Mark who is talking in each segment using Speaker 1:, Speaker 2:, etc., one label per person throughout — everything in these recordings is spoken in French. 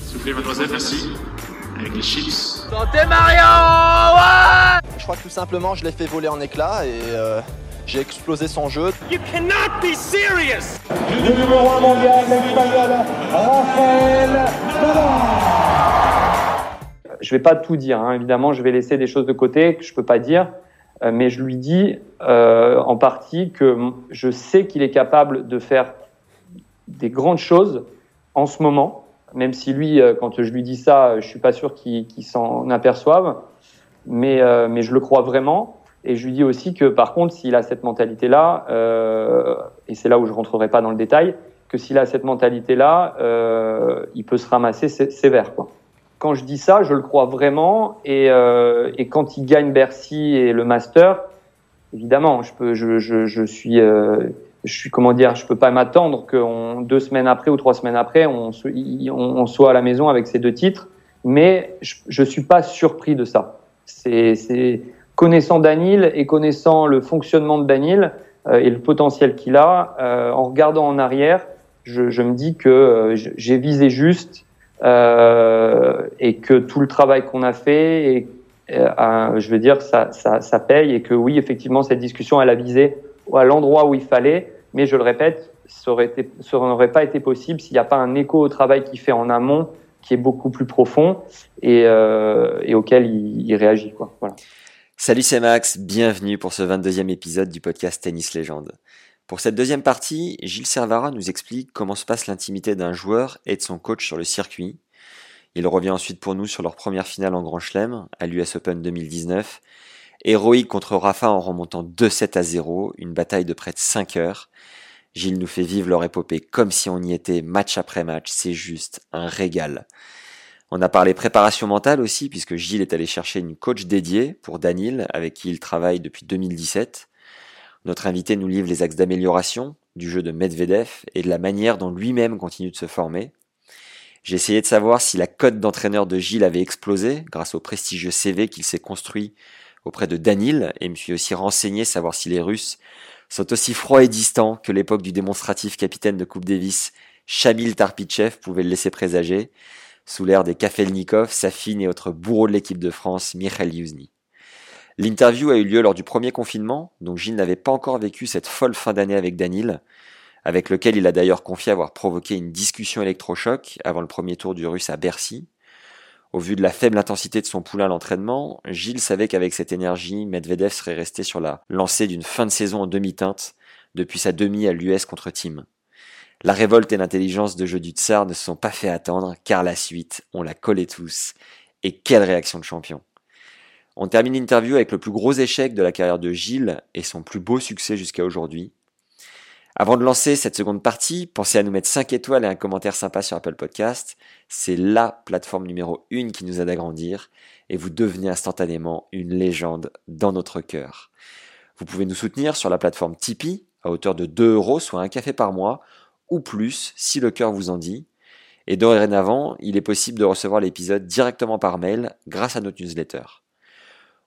Speaker 1: Soufflez, mademoiselle, merci. Avec les chips.
Speaker 2: Santé Marion ouais
Speaker 3: Je crois que tout simplement, je l'ai fait voler en éclats et euh, j'ai explosé son jeu.
Speaker 1: You cannot be serious
Speaker 4: Le numéro 1 mondial, l'espagnol Rafael
Speaker 5: Je vais pas tout dire, hein. évidemment, je vais laisser des choses de côté que je peux pas dire, euh, mais je lui dis euh, en partie que je sais qu'il est capable de faire des grandes choses en ce moment, même si lui, euh, quand je lui dis ça, je suis pas sûr qu'il qu'il s'en aperçoive, mais, euh, mais je le crois vraiment. Et je lui dis aussi que par contre, s'il a cette mentalité-là, euh, et c'est là où je rentrerai pas dans le détail, que s'il a cette mentalité-là, euh, il peut se ramasser sé- sévère. Quoi. Quand je dis ça, je le crois vraiment. Et, euh, et quand il gagne Bercy et le Master, évidemment, je peux, je, je, je suis, euh, je suis comment dire, je peux pas m'attendre que deux semaines après ou trois semaines après, on, on, on soit à la maison avec ces deux titres. Mais je, je suis pas surpris de ça. C'est, connaissant Danil et connaissant le fonctionnement de Danil euh, et le potentiel qu'il a, euh, en regardant en arrière, je, je me dis que euh, j'ai visé juste euh, et que tout le travail qu'on a fait, et, euh, je veux dire, ça, ça, ça paye et que oui, effectivement, cette discussion, elle a visé à l'endroit où il fallait, mais je le répète, ça n'aurait pas été possible s'il n'y a pas un écho au travail qu'il fait en amont qui est beaucoup plus profond et, euh, auquel il, réagit.
Speaker 6: Salut, c'est Max, bienvenue pour ce 22e épisode du podcast Tennis Légende. Pour cette deuxième partie, Gilles Servara nous explique comment se passe l'intimité d'un joueur et de son coach sur le circuit. Il revient ensuite pour nous sur leur première finale en Grand Chelem, à l'US Open 2019. Héroïque contre Rafa en remontant 2-7 à 0, une bataille de près de 5 heures. Gilles nous fait vivre leur épopée comme si on y était match après match, c'est juste un régal. On a parlé préparation mentale aussi, puisque Gilles est allé chercher une coach dédiée pour Danil, avec qui il travaille depuis 2017. Notre invité nous livre les axes d'amélioration du jeu de Medvedev et de la manière dont lui-même continue de se former. J'ai essayé de savoir si la cote d'entraîneur de Gilles avait explosé grâce au prestigieux CV qu'il s'est construit auprès de Danil et me suis aussi renseigné savoir si les Russes sont aussi froids et distants que l'époque du démonstratif capitaine de Coupe Davis Shamil Tarpichev pouvait le laisser présager sous l'ère des Kafelnikov, Safin et autres bourreaux de l'équipe de France, Michael Yuzny. L'interview a eu lieu lors du premier confinement, donc Gilles n'avait pas encore vécu cette folle fin d'année avec Danil, avec lequel il a d'ailleurs confié avoir provoqué une discussion électrochoc avant le premier tour du russe à Bercy. Au vu de la faible intensité de son poulain à l'entraînement, Gilles savait qu'avec cette énergie, Medvedev serait resté sur la lancée d'une fin de saison en demi-teinte depuis sa demi à l'US contre Team. La révolte et l'intelligence de jeu du Tsar ne se sont pas fait attendre, car la suite, on la collait tous. Et quelle réaction de champion. On termine l'interview avec le plus gros échec de la carrière de Gilles et son plus beau succès jusqu'à aujourd'hui. Avant de lancer cette seconde partie, pensez à nous mettre 5 étoiles et un commentaire sympa sur Apple Podcast. C'est LA plateforme numéro 1 qui nous aide à grandir et vous devenez instantanément une légende dans notre cœur. Vous pouvez nous soutenir sur la plateforme Tipeee à hauteur de 2 euros, soit un café par mois, ou plus si le cœur vous en dit. Et dorénavant, il est possible de recevoir l'épisode directement par mail grâce à notre newsletter.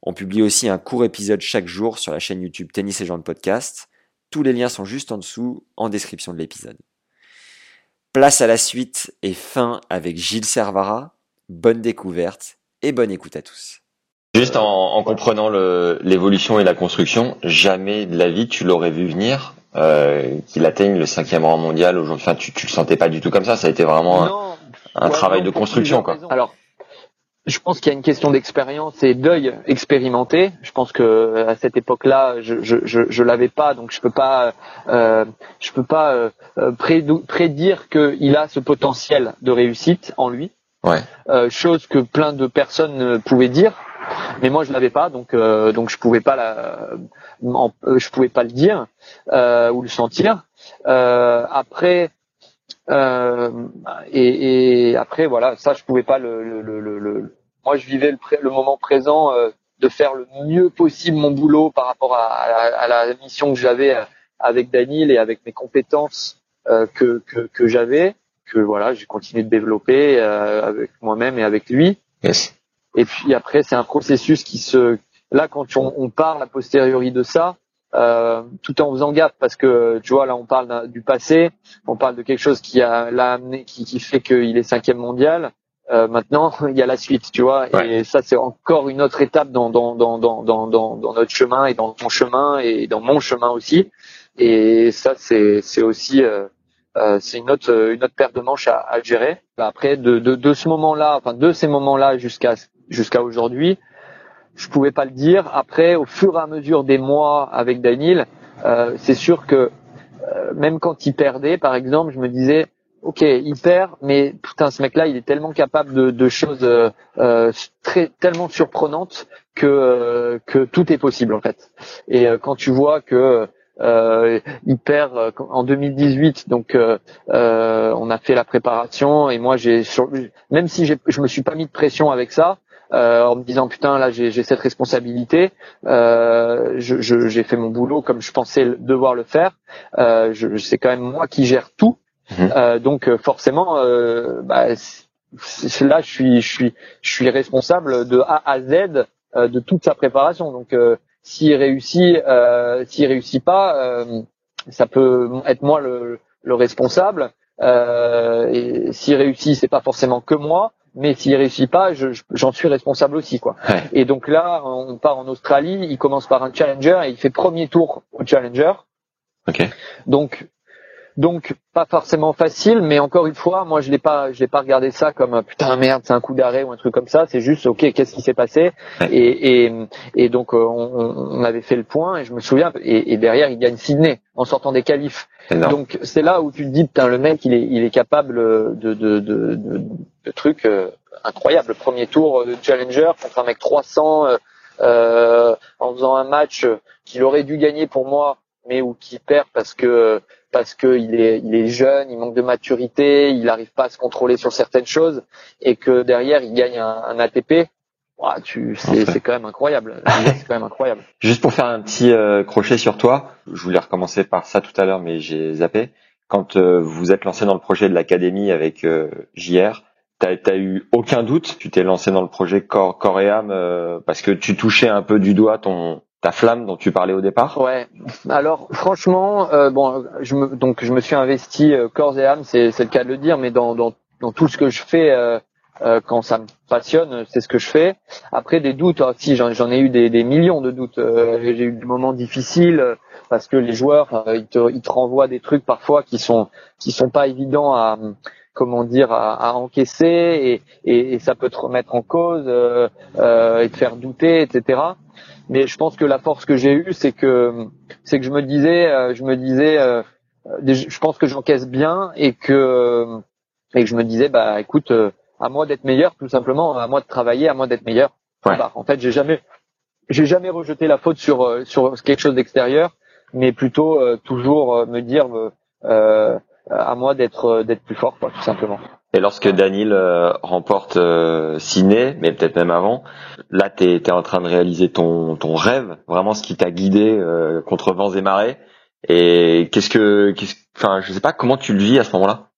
Speaker 6: On publie aussi un court épisode chaque jour sur la chaîne YouTube Tennis et Gens de Podcast. Tous les liens sont juste en dessous, en description de l'épisode. Place à la suite et fin avec Gilles Servara. Bonne découverte et bonne écoute à tous.
Speaker 7: Juste en, en comprenant le- l'évolution et la construction, jamais de la vie tu l'aurais vu venir euh, qu'il atteigne le cinquième rang mondial aujourd'hui. Enfin, tu, tu le sentais pas du tout comme ça. Ça a été vraiment un,
Speaker 2: Non.
Speaker 7: un
Speaker 2: Ouais,
Speaker 7: travail
Speaker 2: non,
Speaker 7: de construction, quoi.
Speaker 2: raisons. Alors, je pense qu'il y a une question d'expérience et d'œil expérimenté. Je pense que à cette époque-là, je je je, je l'avais pas, donc je peux pas euh, je peux pas euh, euh, prédire qu'il a ce potentiel de réussite en lui.
Speaker 7: Ouais.
Speaker 2: Euh, chose que plein de personnes pouvaient dire, mais moi je l'avais pas, donc euh, donc je pouvais pas la, en- euh, je pouvais pas le dire euh, ou le sentir. Euh, après, et, et, après, voilà, ça, je pouvais pas le. le, le, le moi, je vivais le, le moment présent euh, de faire le mieux possible mon boulot par rapport à, à, la, mission que j'avais euh, avec Daniel et avec mes compétences euh, que, que, que j'avais, que voilà, j'ai continué de développer euh, avec moi-même et avec lui.
Speaker 6: Yes.
Speaker 2: Et puis après, c'est un processus qui se. Là, quand on, on parle a posteriori de ça, euh, tout en faisant gaffe parce que tu vois là on parle du passé, on parle de quelque chose qui a l'a amené, qui, qui fait qu'il est cinquième mondial. Euh, maintenant il y a la suite, tu vois, et ça c'est encore une autre étape dans dans, dans dans dans dans notre chemin et dans ton chemin et dans mon chemin aussi. Et ça c'est c'est aussi euh, euh c'est une autre une autre paire de manches à, à gérer. Après de, de de ce moment-là, enfin de ces moments-là jusqu'à jusqu'à aujourd'hui, je pouvais pas le dire. Après, au fur et à mesure des mois avec Daniel, euh, c'est sûr que euh, même quand il perdait, par exemple, je me disais, ok, il perd, mais putain, ce mec-là, il est tellement capable de, de choses euh, très tellement surprenantes que que tout est possible en fait. Et quand tu vois que il perd en 2018, donc on a fait la préparation et moi j'ai même si je me suis pas mis de pression avec ça, euh, en me disant putain là j'ai cette responsabilité, euh, j'ai fait mon boulot comme je pensais devoir le faire. Euh, je, c'est quand même moi qui gère tout, mhm. euh, donc euh, forcément euh, bah, là je suis je suis je suis responsable de A à Z de toute sa préparation. Donc s'il réussit, s'il réussit pas, ça peut être moi le, le responsable. et s'il réussit, c'est pas forcément que moi mais s'il réussit pas, j'en suis responsable aussi, quoi. Et donc là, on part en Australie, il commence par un challenger et il fait premier tour au challenger.
Speaker 6: Okay.
Speaker 2: Donc donc pas forcément facile, mais encore une fois, moi je l'ai pas, je l'ai pas regardé ça comme putain merde, c'est un coup d'arrêt ou un truc comme ça. C'est juste ok, qu'est-ce qui s'est passé? Et, et, et donc euh, on, on, avait fait le point et je me souviens et, et derrière il gagne Sydney en sortant des qualifs. Donc c'est là où tu te dis putain le mec il est il est capable de de de, de, de trucs euh, incroyables. Premier tour de challenger contre un mec 300 euh, euh, en faisant un match qu'il aurait dû gagner pour moi mais où qui perd parce que parce que il est il est jeune, il manque de maturité, il n'arrive pas à se contrôler sur certaines choses et que derrière il gagne un, un ATP. tu c'est c'est quand même incroyable. c'est quand même incroyable.
Speaker 6: Juste pour faire un petit euh, crochet sur toi, je voulais recommencer par ça tout à l'heure mais j'ai zappé. Quand euh, vous êtes lancé dans le projet de l'académie avec euh, JR, t'as as eu aucun doute, tu t'es lancé dans le projet corps corps et âme euh, parce que tu touchais un peu du doigt ton ta flamme dont tu parlais au départ?
Speaker 2: Ouais. Alors franchement, euh, bon, je me, donc je me suis investi euh, corps et âme, c'est le cas de le dire, mais dans, tout ce que je fais euh, quand ça me passionne, c'est ce que je fais. Après des doutes, ah, si j'en ai eu des, millions de doutes. J'ai eu des moments difficiles parce que les joueurs ils te, renvoient des trucs parfois qui sont qui sont pas évidents à comment dire à, encaisser et, et, ça peut te remettre en cause et te faire douter, etc mais je pense que la force que j'ai eue, c'est que c'est que je me disais, euh, je me disais, euh, je pense que j'encaisse bien et que et que je me disais, bah écoute, euh, à moi d'être meilleur, tout simplement, à moi de travailler, à moi d'être meilleur. en fait, j'ai jamais j'ai jamais rejeté la faute sur sur quelque chose d'extérieur, mais plutôt toujours me dire à moi d'être d'être plus fort, quoi, tout simplement.
Speaker 6: Et lorsque Daniel euh, remporte euh, Ciné, mais peut-être même avant, là tu es, en train de réaliser ton, ton rêve, vraiment ce qui t'a guidé euh, contre vents et marées. Et qu'est-ce que, enfin, je sais pas comment tu le vis à ce moment-là?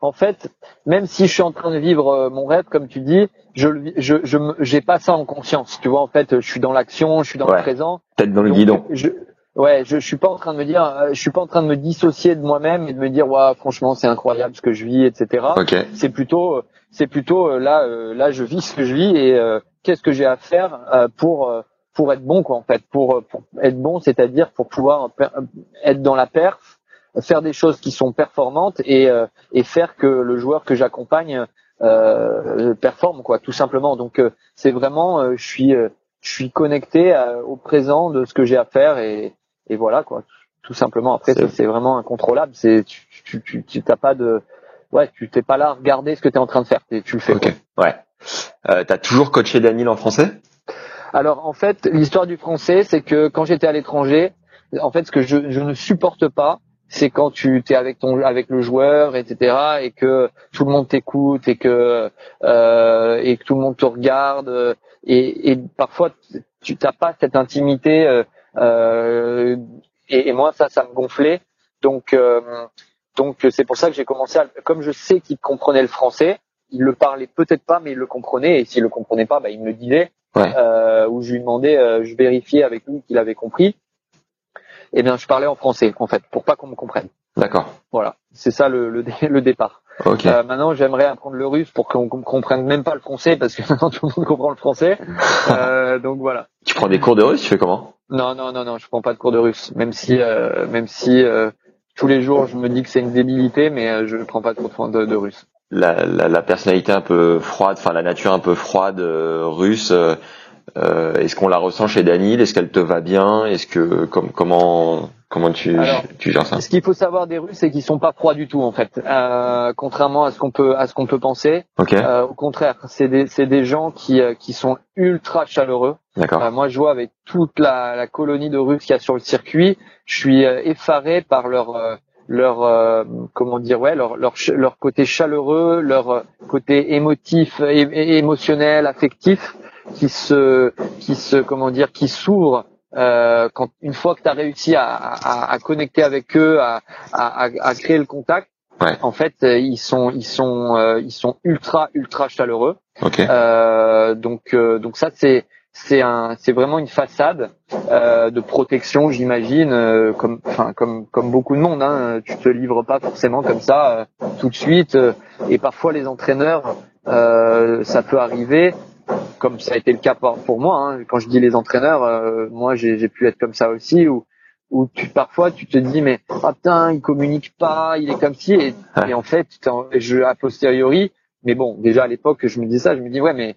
Speaker 2: En fait, même si je suis en train de vivre euh, mon rêve, comme tu dis, je je je j'ai pas ça en conscience. Tu vois, en fait, je suis dans l'action, je suis dans le présent.
Speaker 6: Tête dans le guidon.
Speaker 2: Je, ouais, je, je suis pas en train de me dire, euh, je suis pas en train de me dissocier de moi-même et de me dire, ouais, franchement, c'est incroyable ce que je vis, etc. C'est plutôt, c'est plutôt euh, là, euh, là, je vis ce que je vis et qu'est-ce que j'ai à faire pour pour être bon, quoi, en fait, pour, pour être bon, c'est-à-dire pour pouvoir être dans la perf, faire des choses qui sont performantes et et faire que le joueur que j'accompagne performe, quoi, tout simplement. Donc c'est vraiment, je suis je suis connecté au présent de ce que j'ai à faire et, et voilà quoi. Tout simplement. Après c'est vraiment incontrôlable. C'est tu tu tu t'as pas de ouais tu t'es pas là à regarder ce que tu es en train de faire. Tu le fais
Speaker 6: Ok. ouais. Euh, t'as toujours coaché Daniel en français?
Speaker 2: Alors en fait l'histoire du français c'est que quand j'étais à l'étranger en fait ce que je, je ne supporte pas c'est quand tu es avec ton avec le joueur, etc. et que tout le monde t'écoute et que euh, et que tout le monde te regarde et, et parfois tu t'as pas cette intimité euh, et, et, moi ça ça me gonflait donc euh, donc c'est pour ça que j'ai commencé à comme je sais qu'il comprenait le français il le parlait peut-être pas mais il le comprenait et s'il le comprenait pas bah, il me le disait
Speaker 6: Ouais.
Speaker 2: euh, où je lui demandais euh, je vérifiais avec lui qu'il avait compris et bien je parlais en français en fait pour pas qu'on me comprenne
Speaker 6: D'accord.
Speaker 2: voilà c'est ça le, le, le départ
Speaker 6: Ok.
Speaker 2: euh, maintenant, j'aimerais apprendre le russe pour qu'on qu'on comprenne même pas le français parce que maintenant tout le monde comprend le français. Euh, donc voilà.
Speaker 6: Tu prends des cours de russe, tu fais comment?
Speaker 2: Non, non, non, non, je prends pas de cours de russe. Même si, euh, même si euh, tous les jours je me dis que c'est une débilité, mais euh, je ne prends pas de cours de, de russe.
Speaker 6: la, la, la personnalité un peu froide, enfin la nature un peu froide euh, russe, euh, est-ce qu'on la ressent chez Daniel? Est-ce qu'elle te va bien? Est-ce que comme, comment comment tu
Speaker 2: Alors,
Speaker 6: tu gères ça
Speaker 2: Ce qu'il faut savoir des Russes, c'est qu'ils sont pas froids du tout en fait, euh, contrairement à ce qu'on peut à ce qu'on peut penser.
Speaker 6: Ok,
Speaker 2: Euh, au contraire, c'est des c'est des gens qui euh, qui sont ultra chaleureux.
Speaker 6: d'accord.
Speaker 2: Euh, moi, je vois avec toute la, la colonie de Russes qu'il y a sur le circuit, je suis euh, effaré par leur leur euh, comment dire ouais leur leur leur côté chaleureux, leur côté émotif, émotionnel, affectif, qui se qui se comment dire qui s'ouvre euh, quand une fois que tu as réussi à, à, à connecter avec eux, à, à, créer le contact.
Speaker 6: Ouais.
Speaker 2: En fait, euh, ils sont ils sont euh, ils sont ultra ultra chaleureux.
Speaker 6: Ok,
Speaker 2: Euh, donc euh, donc ça c'est c'est un c'est vraiment une façade euh, de protection j'imagine euh, comme enfin comme comme beaucoup de monde hein, tu te livres pas forcément comme ça euh, tout de suite euh, et parfois les entraîneurs euh, ça peut arriver comme ça a été le cas pour, moi hein. quand je dis les entraîneurs euh, moi j'ai pu être comme ça aussi où où tu parfois tu te dis mais ah putain il communique pas il est comme si et, et en fait je a posteriori mais bon, déjà à l'époque, je me dis ça, je me dis ouais, mais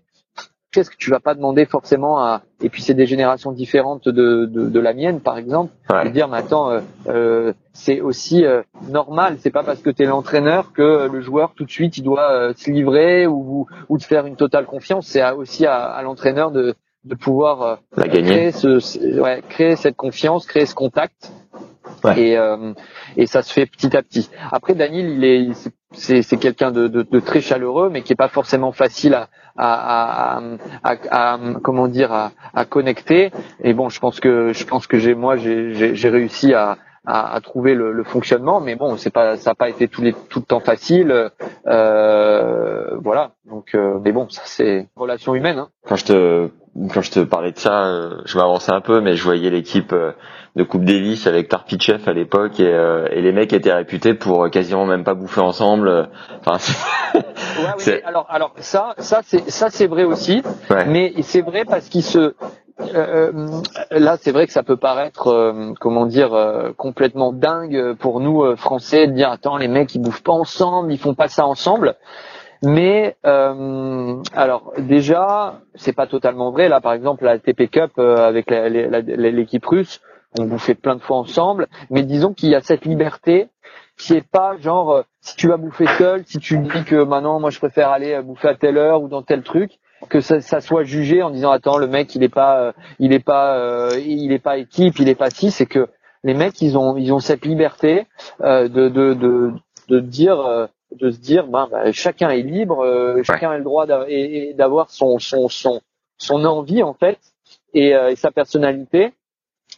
Speaker 2: qu'est-ce que tu vas pas demander forcément à Et puis c'est des générations différentes de, de, de la mienne, par exemple.
Speaker 6: Ouais.
Speaker 2: De dire, mais attends, euh, euh, c'est aussi euh, normal. C'est pas parce que tu es l'entraîneur que le joueur tout de suite il doit euh, se livrer ou, ou de faire une totale confiance. C'est aussi à, à l'entraîneur de, de pouvoir euh,
Speaker 6: la gagner.
Speaker 2: créer, ce- ouais, créer cette confiance, créer ce contact.
Speaker 6: Ouais.
Speaker 2: Et, euh, et ça se fait petit à petit. Après, Daniel, il est, c'est- c'est, quelqu'un de, de, de très chaleureux, mais qui est pas forcément facile à, à, à, à, comment dire, à, à connecter. Et bon, je pense que, je pense que j'ai, moi, j'ai, j'ai, j'ai réussi à, à, à trouver le, le fonctionnement, mais bon, c'est pas, ça n'a pas été tout, les, tout le temps facile. Euh, voilà. Donc, euh, mais bon, ça c'est relation humaine. Hein.
Speaker 6: Quand je te quand je te parlais de ça, euh, je m'avançais un peu, mais je voyais l'équipe euh, de Coupe Davis avec Tarpichev à l'époque et, euh, et les mecs étaient réputés pour euh, quasiment même pas bouffer ensemble. Enfin,
Speaker 2: Ouais, oui, alors, alors ça, ça c'est, ça c'est vrai aussi.
Speaker 6: ouais.
Speaker 2: Mais c'est vrai parce qu'il se euh, là, c'est vrai que ça peut paraître, euh, comment dire, euh, complètement dingue pour nous euh, Français de dire attends les mecs ils bouffent pas ensemble, ils font pas ça ensemble. Mais euh, alors déjà, c'est pas totalement vrai. Là, par exemple, la TP Cup euh, avec l'équipe russe, on bouffait plein de fois ensemble. Mais disons qu'il y a cette liberté qui est pas genre euh, si tu vas bouffer seul, si tu dis que maintenant moi je préfère aller euh, bouffer à telle heure ou dans tel truc, que ça, ça soit jugé en disant attends le mec il est pas euh, il est pas euh, il est pas équipe, il est pas si, c'est que les mecs ils ont ils ont cette liberté euh, de, de de de dire de se dire ben bah, chacun est libre, euh, chacun a le droit d'avoir son son son son envie en fait et, euh, et sa personnalité.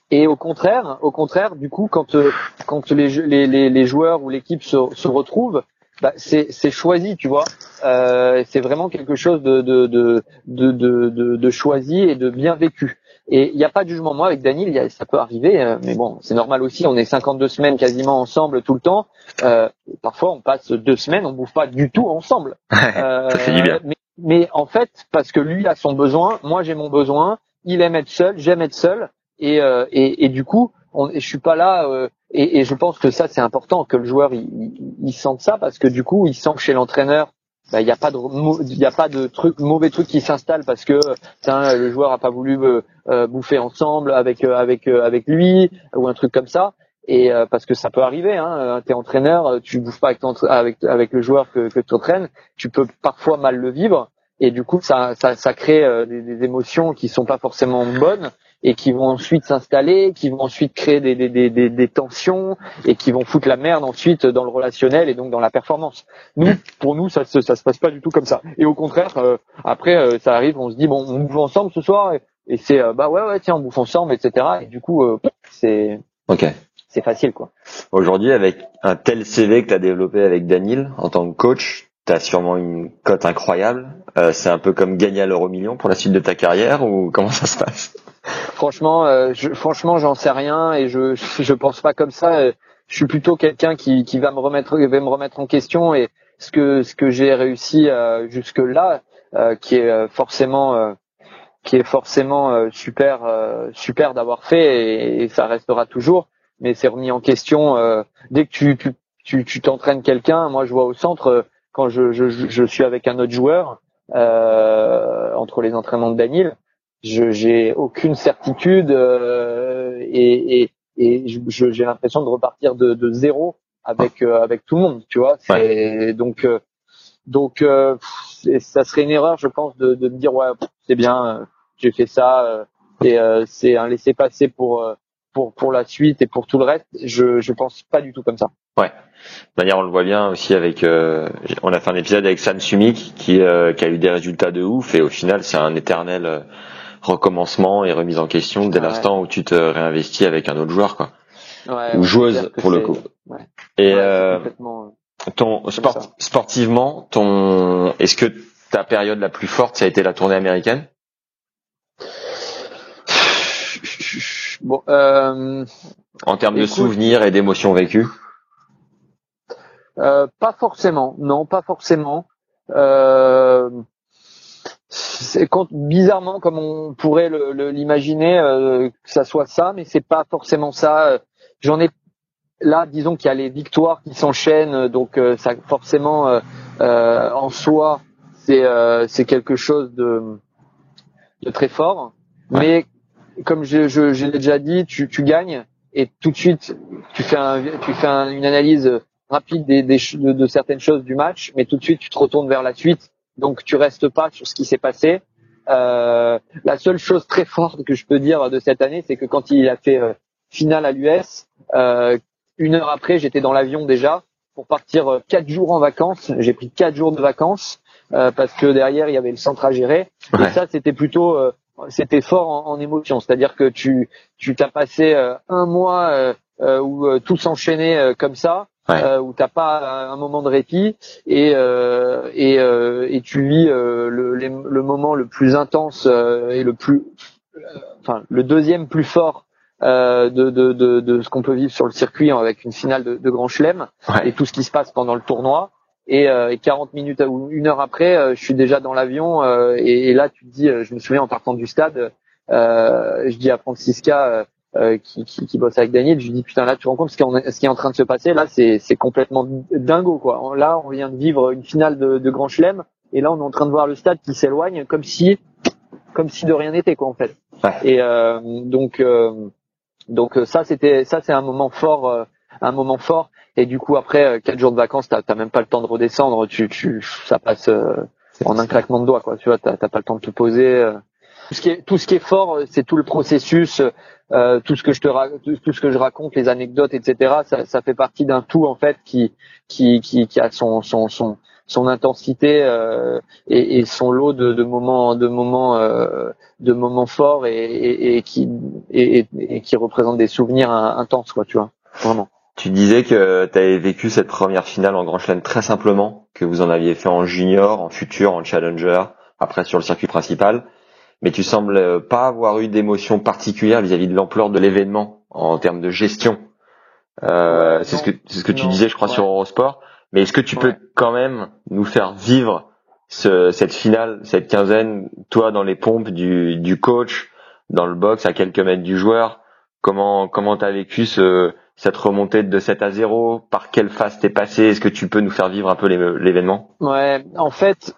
Speaker 2: Et au contraire, au contraire, du coup, quand euh, quand les, les, les, les joueurs ou l'équipe se, se retrouvent, bah, c'est c'est choisi, tu vois. Euh, c'est vraiment quelque chose de de de, de, de choisi et de bien vécu. Et il n'y a pas de jugement. Moi, avec Daniel, il y a- ça peut arriver, euh, mais bon, c'est normal aussi. On est 52 semaines quasiment ensemble tout le temps. Euh, parfois, on passe deux semaines, on bouffe pas du tout ensemble. Euh,
Speaker 6: Ça bien.
Speaker 2: Mais, mais en fait, parce que lui a son besoin, moi j'ai mon besoin. Il aime être seul, j'aime être seul, et euh, et, et du coup, on, je suis pas là. euh, et, et je pense que ça c'est important que le joueur il, il, il sente ça parce que du coup, il sent que chez l'entraîneur, bah, il n'y a pas de il a pas de truc mauvais truc qui s'installe parce que le joueur a pas voulu euh, bouffer ensemble avec euh, avec euh, avec lui ou un truc comme ça. Et parce que ça peut arriver, hein, t'es entraîneur, tu bouffes pas avec, avec avec le joueur que, que tu entraînes, tu peux parfois mal le vivre et du coup ça ça, ça crée des, émotions qui sont pas forcément bonnes et qui vont ensuite s'installer, qui vont ensuite créer des, des, des, des, tensions et qui vont foutre la merde ensuite dans le relationnel et donc dans la performance. Nous, pour nous, ça, se- ça se passe pas du tout comme ça. Et au contraire, euh, après, euh, ça arrive, on se dit bon, on bouffe ensemble ce soir et, et c'est euh, bah ouais ouais tiens, on bouffe ensemble, etc. Et du coup, euh, c'est
Speaker 6: Ok.
Speaker 2: c'est facile quoi.
Speaker 6: Aujourd'hui, avec un tel CV que tu as développé avec Daniel en tant que coach, tu as sûrement une cote incroyable. Euh, c'est un peu comme gagner à l'euro million pour la suite de ta carrière ou comment ça se passe?
Speaker 2: Franchement, euh, je, franchement, j'en sais rien et je je pense pas comme ça. Euh, Je suis plutôt quelqu'un qui qui va me remettre va me remettre en question et ce que ce que j'ai réussi euh, jusque là, qui est euh, forcément euh, qui est forcément euh, super euh, super d'avoir fait et, ça restera toujours. Mais c'est remis en question euh, dès que tu tu tu t'entraînes quelqu'un. Moi, je vois au centre euh, quand je je je suis avec un autre joueur euh, entre les entraînements de Daniel je j'ai aucune certitude euh, et, et, et j'ai l'impression de repartir de, de zéro avec euh, avec tout le monde tu vois. C'est donc euh, donc euh, ça serait une erreur je pense de, de me dire ouais c'est bien euh, j'ai fait ça euh, et euh, c'est un laisser passer pour pour pour la suite et pour tout le reste. Je je pense pas du tout comme ça
Speaker 6: D'ailleurs, on le voit bien aussi avec. euh, on a fait un épisode avec Sam Sumik qui, euh, qui a eu des résultats de ouf et au final, c'est un éternel euh, recommencement et remise en question dès
Speaker 2: Ouais.
Speaker 6: l'instant où tu te réinvestis avec un autre joueur, quoi.
Speaker 2: ouais,
Speaker 6: Ou
Speaker 2: ouais,
Speaker 6: joueuse, pour le coup.
Speaker 2: ouais.
Speaker 6: Et
Speaker 2: Ouais,
Speaker 6: euh,
Speaker 2: complètement,
Speaker 6: ton sport, sportivement, ton, est-ce que ta période la plus forte, ça a été la tournée américaine?
Speaker 2: Bon euh,
Speaker 6: en termes de souvenirs et d'émotions vécues?
Speaker 2: Euh, pas forcément, non, pas forcément. Euh, c'est quand, bizarrement, comme on pourrait le- le- l'imaginer, euh, que ça soit ça, mais c'est pas forcément ça. J'en ai là, disons qu'il y a les victoires qui s'enchaînent, donc euh, ça forcément euh, euh, en soi, c'est euh, c'est quelque chose de, de très fort. Mais comme je, je, je l'ai déjà dit, tu, tu gagnes et tout de suite tu fais un, tu fais un- une analyse rapide des, des de, de certaines choses du match, mais tout de suite tu te retournes vers la suite, donc tu restes pas sur ce qui s'est passé. Euh, la seule chose très forte que je peux dire de cette année, c'est que quand il a fait euh, finale à l'US, euh, une heure après, j'étais dans l'avion déjà pour partir euh, quatre jours en vacances. J'ai pris quatre jours de vacances euh, parce que derrière il y avait le centre à gérer.
Speaker 6: Ouais.
Speaker 2: Et ça, c'était plutôt, euh, c'était fort en, en émotion. C'est-à-dire que tu, tu t'as passé euh, un mois où tout s'enchaînait euh, comme ça,
Speaker 6: Ouais.
Speaker 2: euh, où t'as pas un moment de répit et euh, et, euh, et tu vis euh, le, les- le moment le plus intense euh, et le plus, euh, enfin le deuxième plus fort. euh, de, de, de, de ce qu'on peut vivre sur le circuit avec une finale de, de Grand Chelem
Speaker 6: Ouais.
Speaker 2: et tout ce qui se passe pendant le tournoi. Et, euh, et 40 minutes ou une heure après, euh, je suis déjà dans l'avion euh, et, et là tu te dis, euh, je me souviens en partant du stade, euh, je dis à Francisca euh, qui, qui, qui bosse avec Daniel, je lui dis putain là tu te rends compte ce qui, est en- ce qui est en train de se passer? Là, c'est c'est complètement dingo quoi. Là on vient de vivre une finale de, de Grand Chelem et là on est en train de voir le stade qui s'éloigne comme si comme si de rien n'était quoi en fait.
Speaker 6: Ouais.
Speaker 2: Et euh, donc euh, donc euh, ça c'était ça c'est un moment fort euh, un moment fort et du coup après quatre jours de vacances t'as même pas le temps de redescendre tu tu ça passe euh, en un claquement de doigts quoi tu vois t'as pas le temps de te poser euh. tout ce qui est tout ce qui est fort c'est tout le processus euh, tout ce que je te tout, ce que je raconte les anecdotes etc ça, ça fait partie d'un tout en fait qui qui qui, qui a son son son son intensité euh, et, et son lot de, de moments de moments euh, de moments forts et, et, et qui et, qui représentent des souvenirs in- intenses quoi tu vois vraiment.
Speaker 6: Tu disais que tu avais vécu cette première finale en Grand Chelem très simplement, que vous en aviez fait en junior, en futur, en challenger, après sur le circuit principal, mais tu sembles euh, pas avoir eu d'émotion particulière vis-à-vis de l'ampleur de l'événement en termes de gestion. Euh,
Speaker 2: Ouais,
Speaker 6: c'est ce que c'est ce que tu
Speaker 2: Non,
Speaker 6: disais, je crois,
Speaker 2: ouais.
Speaker 6: sur Eurosport. Mais est-ce que tu peux quand même nous faire vivre ce, cette finale, cette quinzaine, toi dans les pompes du, du coach, dans le box à quelques mètres du joueur, comment comment t'as vécu ce cette remontée de 7 à 0 Par quelle phase t'es passé? Est-ce que tu peux nous faire vivre un peu l'é- l'événement?
Speaker 2: Ouais, en fait,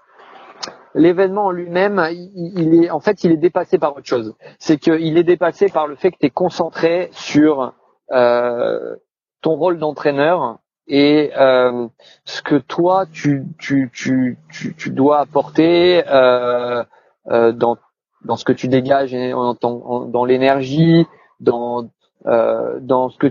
Speaker 2: l'événement en lui-même, il, est, en fait, il est dépassé par autre chose. C'est qu'il est dépassé par le fait que tu es concentré sur euh, ton rôle d'entraîneur et euh, ce que toi tu tu tu tu, tu dois apporter euh, euh, dans dans ce que tu dégages et en, dans l'énergie, dans euh, dans ce que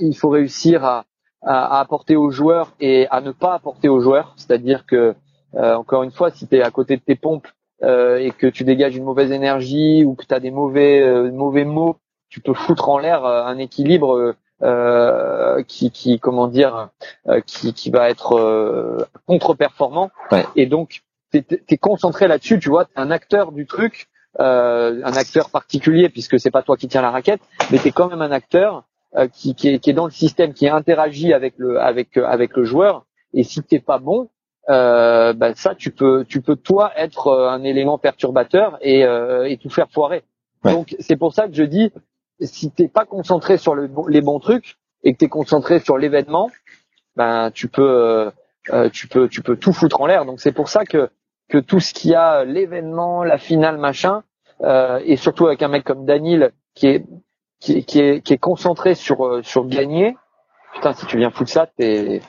Speaker 2: il faut réussir à, à, apporter aux joueurs et à ne pas apporter aux joueurs. C'est-à-dire que encore une fois, si tu es à côté de tes pompes euh, et que tu dégages une mauvaise énergie ou que tu as des mauvais euh, mauvais mots, tu peux foutre en l'air euh, un équilibre euh, qui, qui comment dire qui, qui va être contre-performant.
Speaker 6: Ouais.
Speaker 2: Et donc tu es, concentré là-dessus, tu vois, tu un acteur du truc, un acteur particulier puisque c'est pas toi qui tiens la raquette, mais tu es quand même un acteur qui, qui, est, qui est dans le système, qui interagit avec le avec avec le joueur. Et si t'es pas bon, euh, ben ça tu peux tu peux toi être euh, un élément perturbateur et, euh, et tout faire foirer. Donc c'est pour ça que je dis si t'es pas concentré sur le, les bons trucs et que t'es concentré sur l'événement, ben tu peux euh, tu peux tu peux tout foutre en l'air. Donc c'est pour ça que que tout ce qui a l'événement, la finale, machin, et surtout avec un mec comme Daniel qui est qui est, qui est, qui est concentré sur sur gagner. Putain, si tu viens foutre ça, t'es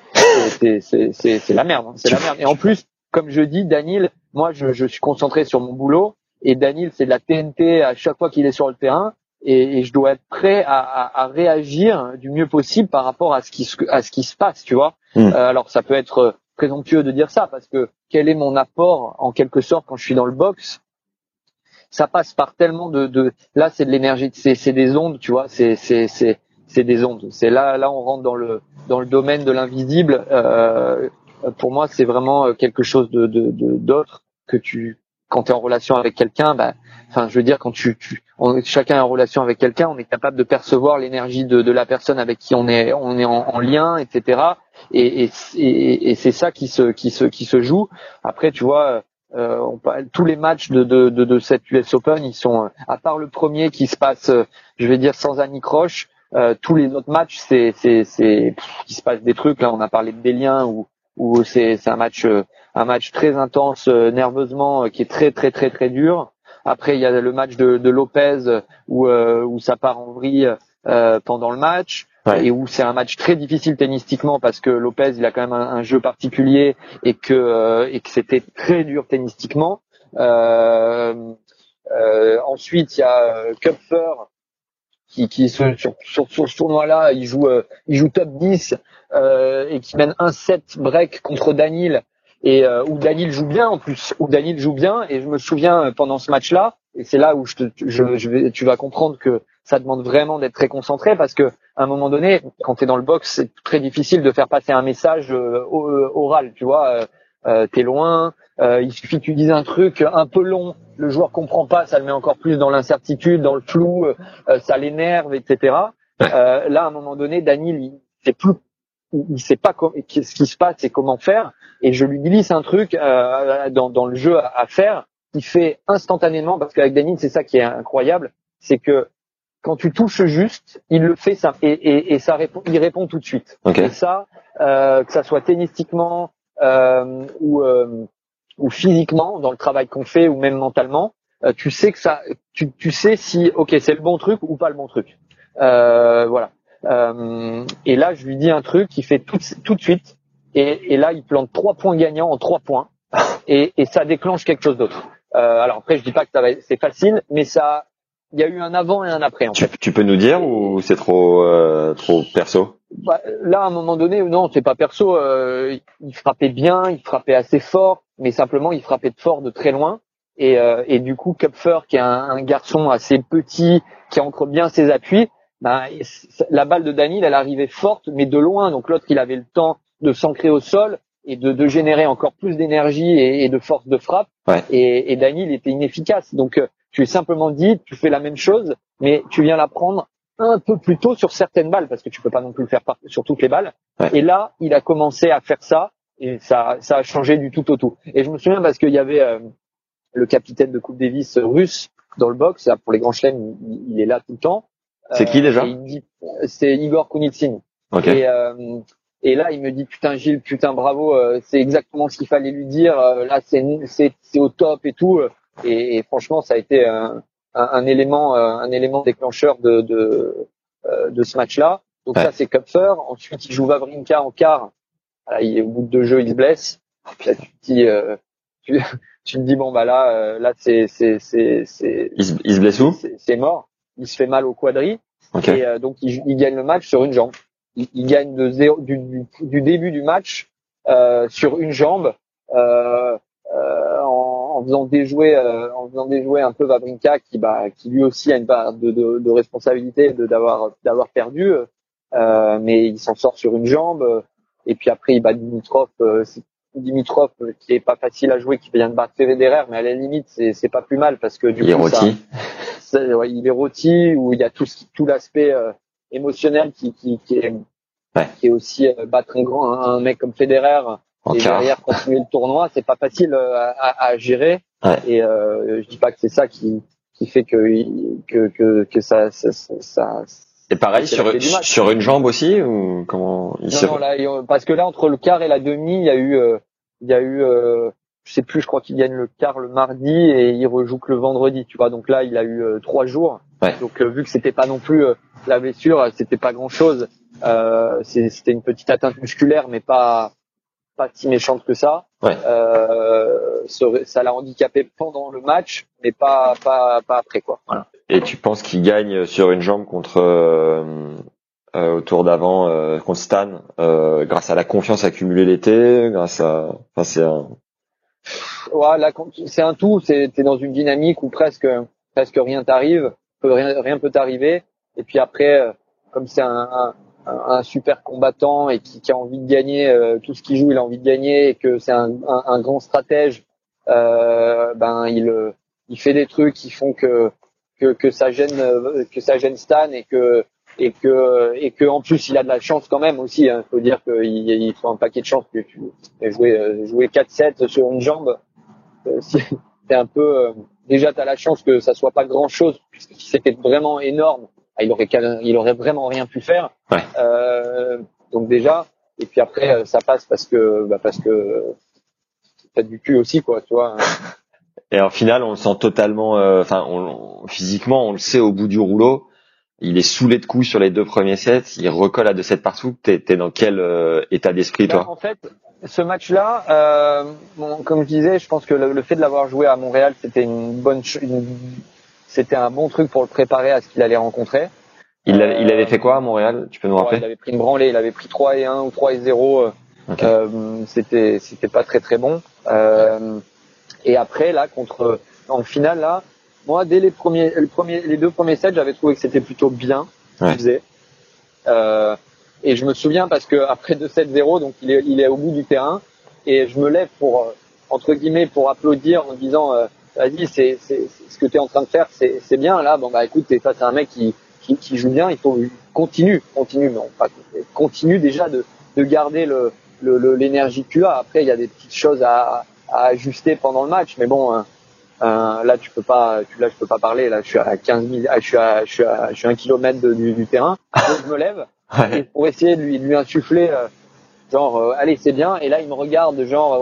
Speaker 2: c'est la merde, hein. c'est la merde. Et en plus, comme je dis, Daniel, moi, je, je suis concentré sur mon boulot, et Daniel, c'est de la TNT à chaque fois qu'il est sur le terrain, et, et je dois être prêt à, à, à, réagir du mieux possible par rapport à ce qui, à ce qui se passe, tu vois. Hmm. Euh, alors, ça peut être présomptueux de dire ça, parce que quel est mon apport, en quelque sorte, quand je suis dans le box? Ça passe par tellement de, de là c'est de l'énergie c'est des ondes tu vois c'est c'est c'est c'est des ondes. C'est là, là, on rentre dans le dans le domaine de l'invisible. Euh, pour moi, c'est vraiment quelque chose de d'autre que tu quand tu es en relation avec quelqu'un. Bah, enfin, je veux dire, quand tu, tu on, chacun est en relation avec quelqu'un, on est capable de percevoir l'énergie de, de la personne avec qui on est on est en, lien, etc. Et, et, et, c'est ça qui se qui se qui se joue. Après, tu vois. Euh, on, tous les matchs de, de, de, de, cette US Open, ils sont, à part le premier qui se passe, je vais dire sans anicroche, euh, tous les autres matchs, c'est c'est c'est il se passe des trucs. Là, on a parlé de Bélien où où c'est c'est un match euh, un match très intense euh, nerveusement qui est très très très très dur. Après, il y a le match de, de Lopez où où ça part en vrille pendant le match. et où c'est un match très difficile tennistiquement parce que Lopez il a quand même un, jeu particulier et que et que c'était très dur tennistiquement. Euh, ensuite il y a Kupfer qui, qui sur, sur, sur, ce tournoi-là, il joue, euh, il joue top 10 euh, et qui mène un set break contre Daniel et euh, où Daniel joue bien en plus, où Daniel joue bien et je me souviens euh, pendant ce match-là et c'est là où je, te, je, je vais, tu vas comprendre que ça demande vraiment d'être très concentré parce que à un moment donné, quand tu es dans le box, c'est très difficile de faire passer un message oral, tu vois. Euh, t'es loin, euh, il suffit que tu dises un truc un peu long, le joueur comprend pas, ça le met encore plus dans l'incertitude, dans le flou, euh, ça l'énerve, etc. Euh, là, à un moment donné, Daniel, il sait plus, il sait pas ce qui se passe et comment faire, et je lui glisse un truc dans, dans, le jeu à, faire, qui fait instantanément, parce qu'avec Daniel, c'est ça qui est incroyable, c'est que quand tu touches juste, il le fait ça et, et, et ça répond, il répond tout de suite. Et ça, euh, que ça soit tennistiquement euh, ou ou physiquement dans le travail qu'on fait ou même mentalement, euh, tu sais que ça, tu, tu sais si ok c'est le bon truc ou pas le bon truc. Euh, voilà. Euh, et là je lui dis un truc qui fait tout, tout de suite et, et là il plante trois points gagnants en trois points et, et ça déclenche quelque chose d'autre. Euh, alors après je dis pas que c'est facile, mais ça, il y a eu un avant et un après. En
Speaker 6: tu,
Speaker 2: fait.
Speaker 6: tu peux nous dire ou c'est trop euh, trop perso?
Speaker 2: Bah, Là à un moment donné non c'est pas perso. Euh, il frappait bien, il frappait assez fort mais simplement il frappait de fort de très loin. Et, euh, et du coup, Kupfer, qui est un, garçon assez petit, qui ancre bien ses appuis, ben, la balle de Daniel, elle arrivait forte, mais de loin. Donc l'autre, il avait le temps de s'ancrer au sol et de, de générer encore plus d'énergie et, de force de frappe. Et, et Daniel était inefficace. Donc euh, tu es simplement dit, tu fais la même chose, mais tu viens la prendre un peu plus tôt sur certaines balles, parce que tu peux pas non plus le faire sur toutes les balles. Et là, il a commencé à faire ça et ça, ça a changé du tout au tout. Et je me souviens parce qu'il y avait euh, le capitaine de Coupe Davis russe dans le box, pour les grands chelems, il, est là tout le temps.
Speaker 6: C'est qui déjà
Speaker 2: C'est Igor Kunitsin. Et, euh, et là, il me dit putain Gilles, putain bravo, euh, c'est exactement ce qu'il fallait lui dire. là, c'est c'est au top et tout. Et, franchement, ça a été un, un, élément un élément déclencheur de de, de ce match-là. Donc ça, c'est Kupfer. Ensuite, il joue Vavrinka en quart il, au bout de deux jeux, il se blesse. puis là, tu te dis, euh, tu, tu te dis bon bah là, euh, là c'est c'est c'est c'est
Speaker 6: Il se, il se blesse où?
Speaker 2: C'est mort. Il se fait mal au quadri
Speaker 6: Ok.
Speaker 2: et euh, donc il, il gagne le match sur une jambe. Il, il gagne de zéro du, du, du début du match euh, sur une jambe euh, euh, en, en faisant déjouer euh, en faisant déjouer un peu Vavrinka qui bah qui lui aussi a une part de, de, de responsabilité de d'avoir d'avoir perdu euh, mais il s'en sort sur une jambe et puis après il bat Dimitrov euh, Dimitrov euh, qui est pas facile à jouer qui vient de battre Federer mais à la limite c'est c'est pas plus mal parce que du
Speaker 6: Il est
Speaker 2: coup ça,
Speaker 6: rôti.
Speaker 2: c'est- ouais, il est rôti où il y a tout ce tout l'aspect euh, émotionnel qui qui qui est
Speaker 6: Ouais.
Speaker 2: qui est aussi euh, battre un grand un, mec comme Federer
Speaker 6: En
Speaker 2: et
Speaker 6: quart.
Speaker 2: derrière continuer le tournoi c'est pas facile euh, à, à, à gérer
Speaker 6: Ouais.
Speaker 2: et euh, je dis pas que c'est ça qui qui fait que que que, que ça ça, ça, ça-
Speaker 6: Et pareil sur sur une jambe aussi ou comment il
Speaker 2: non, non, là, parce que là entre le quart et la demi il y a eu euh, il y a eu euh, je sais plus je crois qu'il gagne le quart le mardi et il rejoue que le vendredi tu vois. Donc là il a eu euh, trois jours.
Speaker 6: Ouais.
Speaker 2: donc euh, vu que c'était pas non plus euh, la blessure c'était pas grand chose euh, c'était une petite atteinte musculaire mais pas pas si méchante que ça
Speaker 6: Ouais.
Speaker 2: euh, ça l'a handicapé pendant le match mais pas pas pas après quoi voilà
Speaker 6: Et tu penses qu'il gagne sur une jambe contre euh, euh, au tour d'avant euh, contre Stan euh, grâce à la confiance accumulée l'été, grâce à enfin c'est un
Speaker 2: Ouais, là, quand- c'est un tout. C'est t'es dans une dynamique où presque presque rien t'arrive, rien rien peut t'arriver. Et puis après, euh, comme c'est un, un, un super combattant et qui, qui a envie de gagner euh, tout ce qu'il joue, il a envie de gagner et que c'est un, un, un grand stratège. Euh, ben il euh, il fait des trucs qui font que que, que ça gêne euh, que ça gêne Stan et que et que et que en plus il a de la chance quand même aussi. Il faut dire qu'il il faut un paquet de chance que tu jouer jouer 4-7 sur une jambe. Euh, c'est un peu déjà tu as la chance que ça soit pas grand chose puisque si c'était vraiment énorme il aurait il aurait vraiment rien pu faire
Speaker 6: Ouais.
Speaker 2: Euh, donc déjà et puis après euh, ça passe parce que bah, parce que t'as du cul aussi quoi tu vois
Speaker 6: et en finale on le sent totalement euh, enfin on, on- physiquement on le sait au bout du rouleau. Il est saoulé de coups sur les deux premiers sets, il recolle à 2-7 partout. T'es t'es dans quel euh, état d'esprit toi?
Speaker 2: En fait ce match là euh, bon, comme je disais je pense que le, le fait de l'avoir joué à Montréal c'était une bonne une- c'était un bon truc pour le préparer à ce qu'il allait rencontrer
Speaker 6: il, avait, il
Speaker 2: euh,
Speaker 6: avait fait quoi à Montréal? Tu peux nous
Speaker 2: Ouais,
Speaker 6: rappeler?
Speaker 2: il avait pris une branlée, il avait pris 3 et 1 ou 3 et 0. euh,
Speaker 6: Ok.
Speaker 2: euh, c'était c'était pas très très bon. Euh, et après là contre en finale là, moi dès les premiers le premier les deux premiers sets, j'avais trouvé que c'était plutôt bien ce qu'il
Speaker 6: Ouais.
Speaker 2: faisait. Euh, et je me souviens parce que après 2-7-0, donc il est il est au bout du terrain et je me lève pour euh, entre guillemets pour applaudir en disant euh, vas-y c'est ce que tu es en train de faire c'est bien. Là bon bah écoute t'es face à un mec qui qui, qui joue bien il faut continue continue non pas continue déjà de de garder le le- le- l'énergie que tu as. Après il y a des petites choses à, à ajuster pendant le match mais bon euh, euh, là tu peux pas tu, là je peux pas parler. Là je suis à 15 000 ah, je suis à je suis à je suis à un kilomètre de- du, du terrain. Donc je me lève et
Speaker 6: Ouais.
Speaker 2: pour essayer de lui, de lui insuffler euh, genre euh, allez c'est bien. Et là il me regarde genre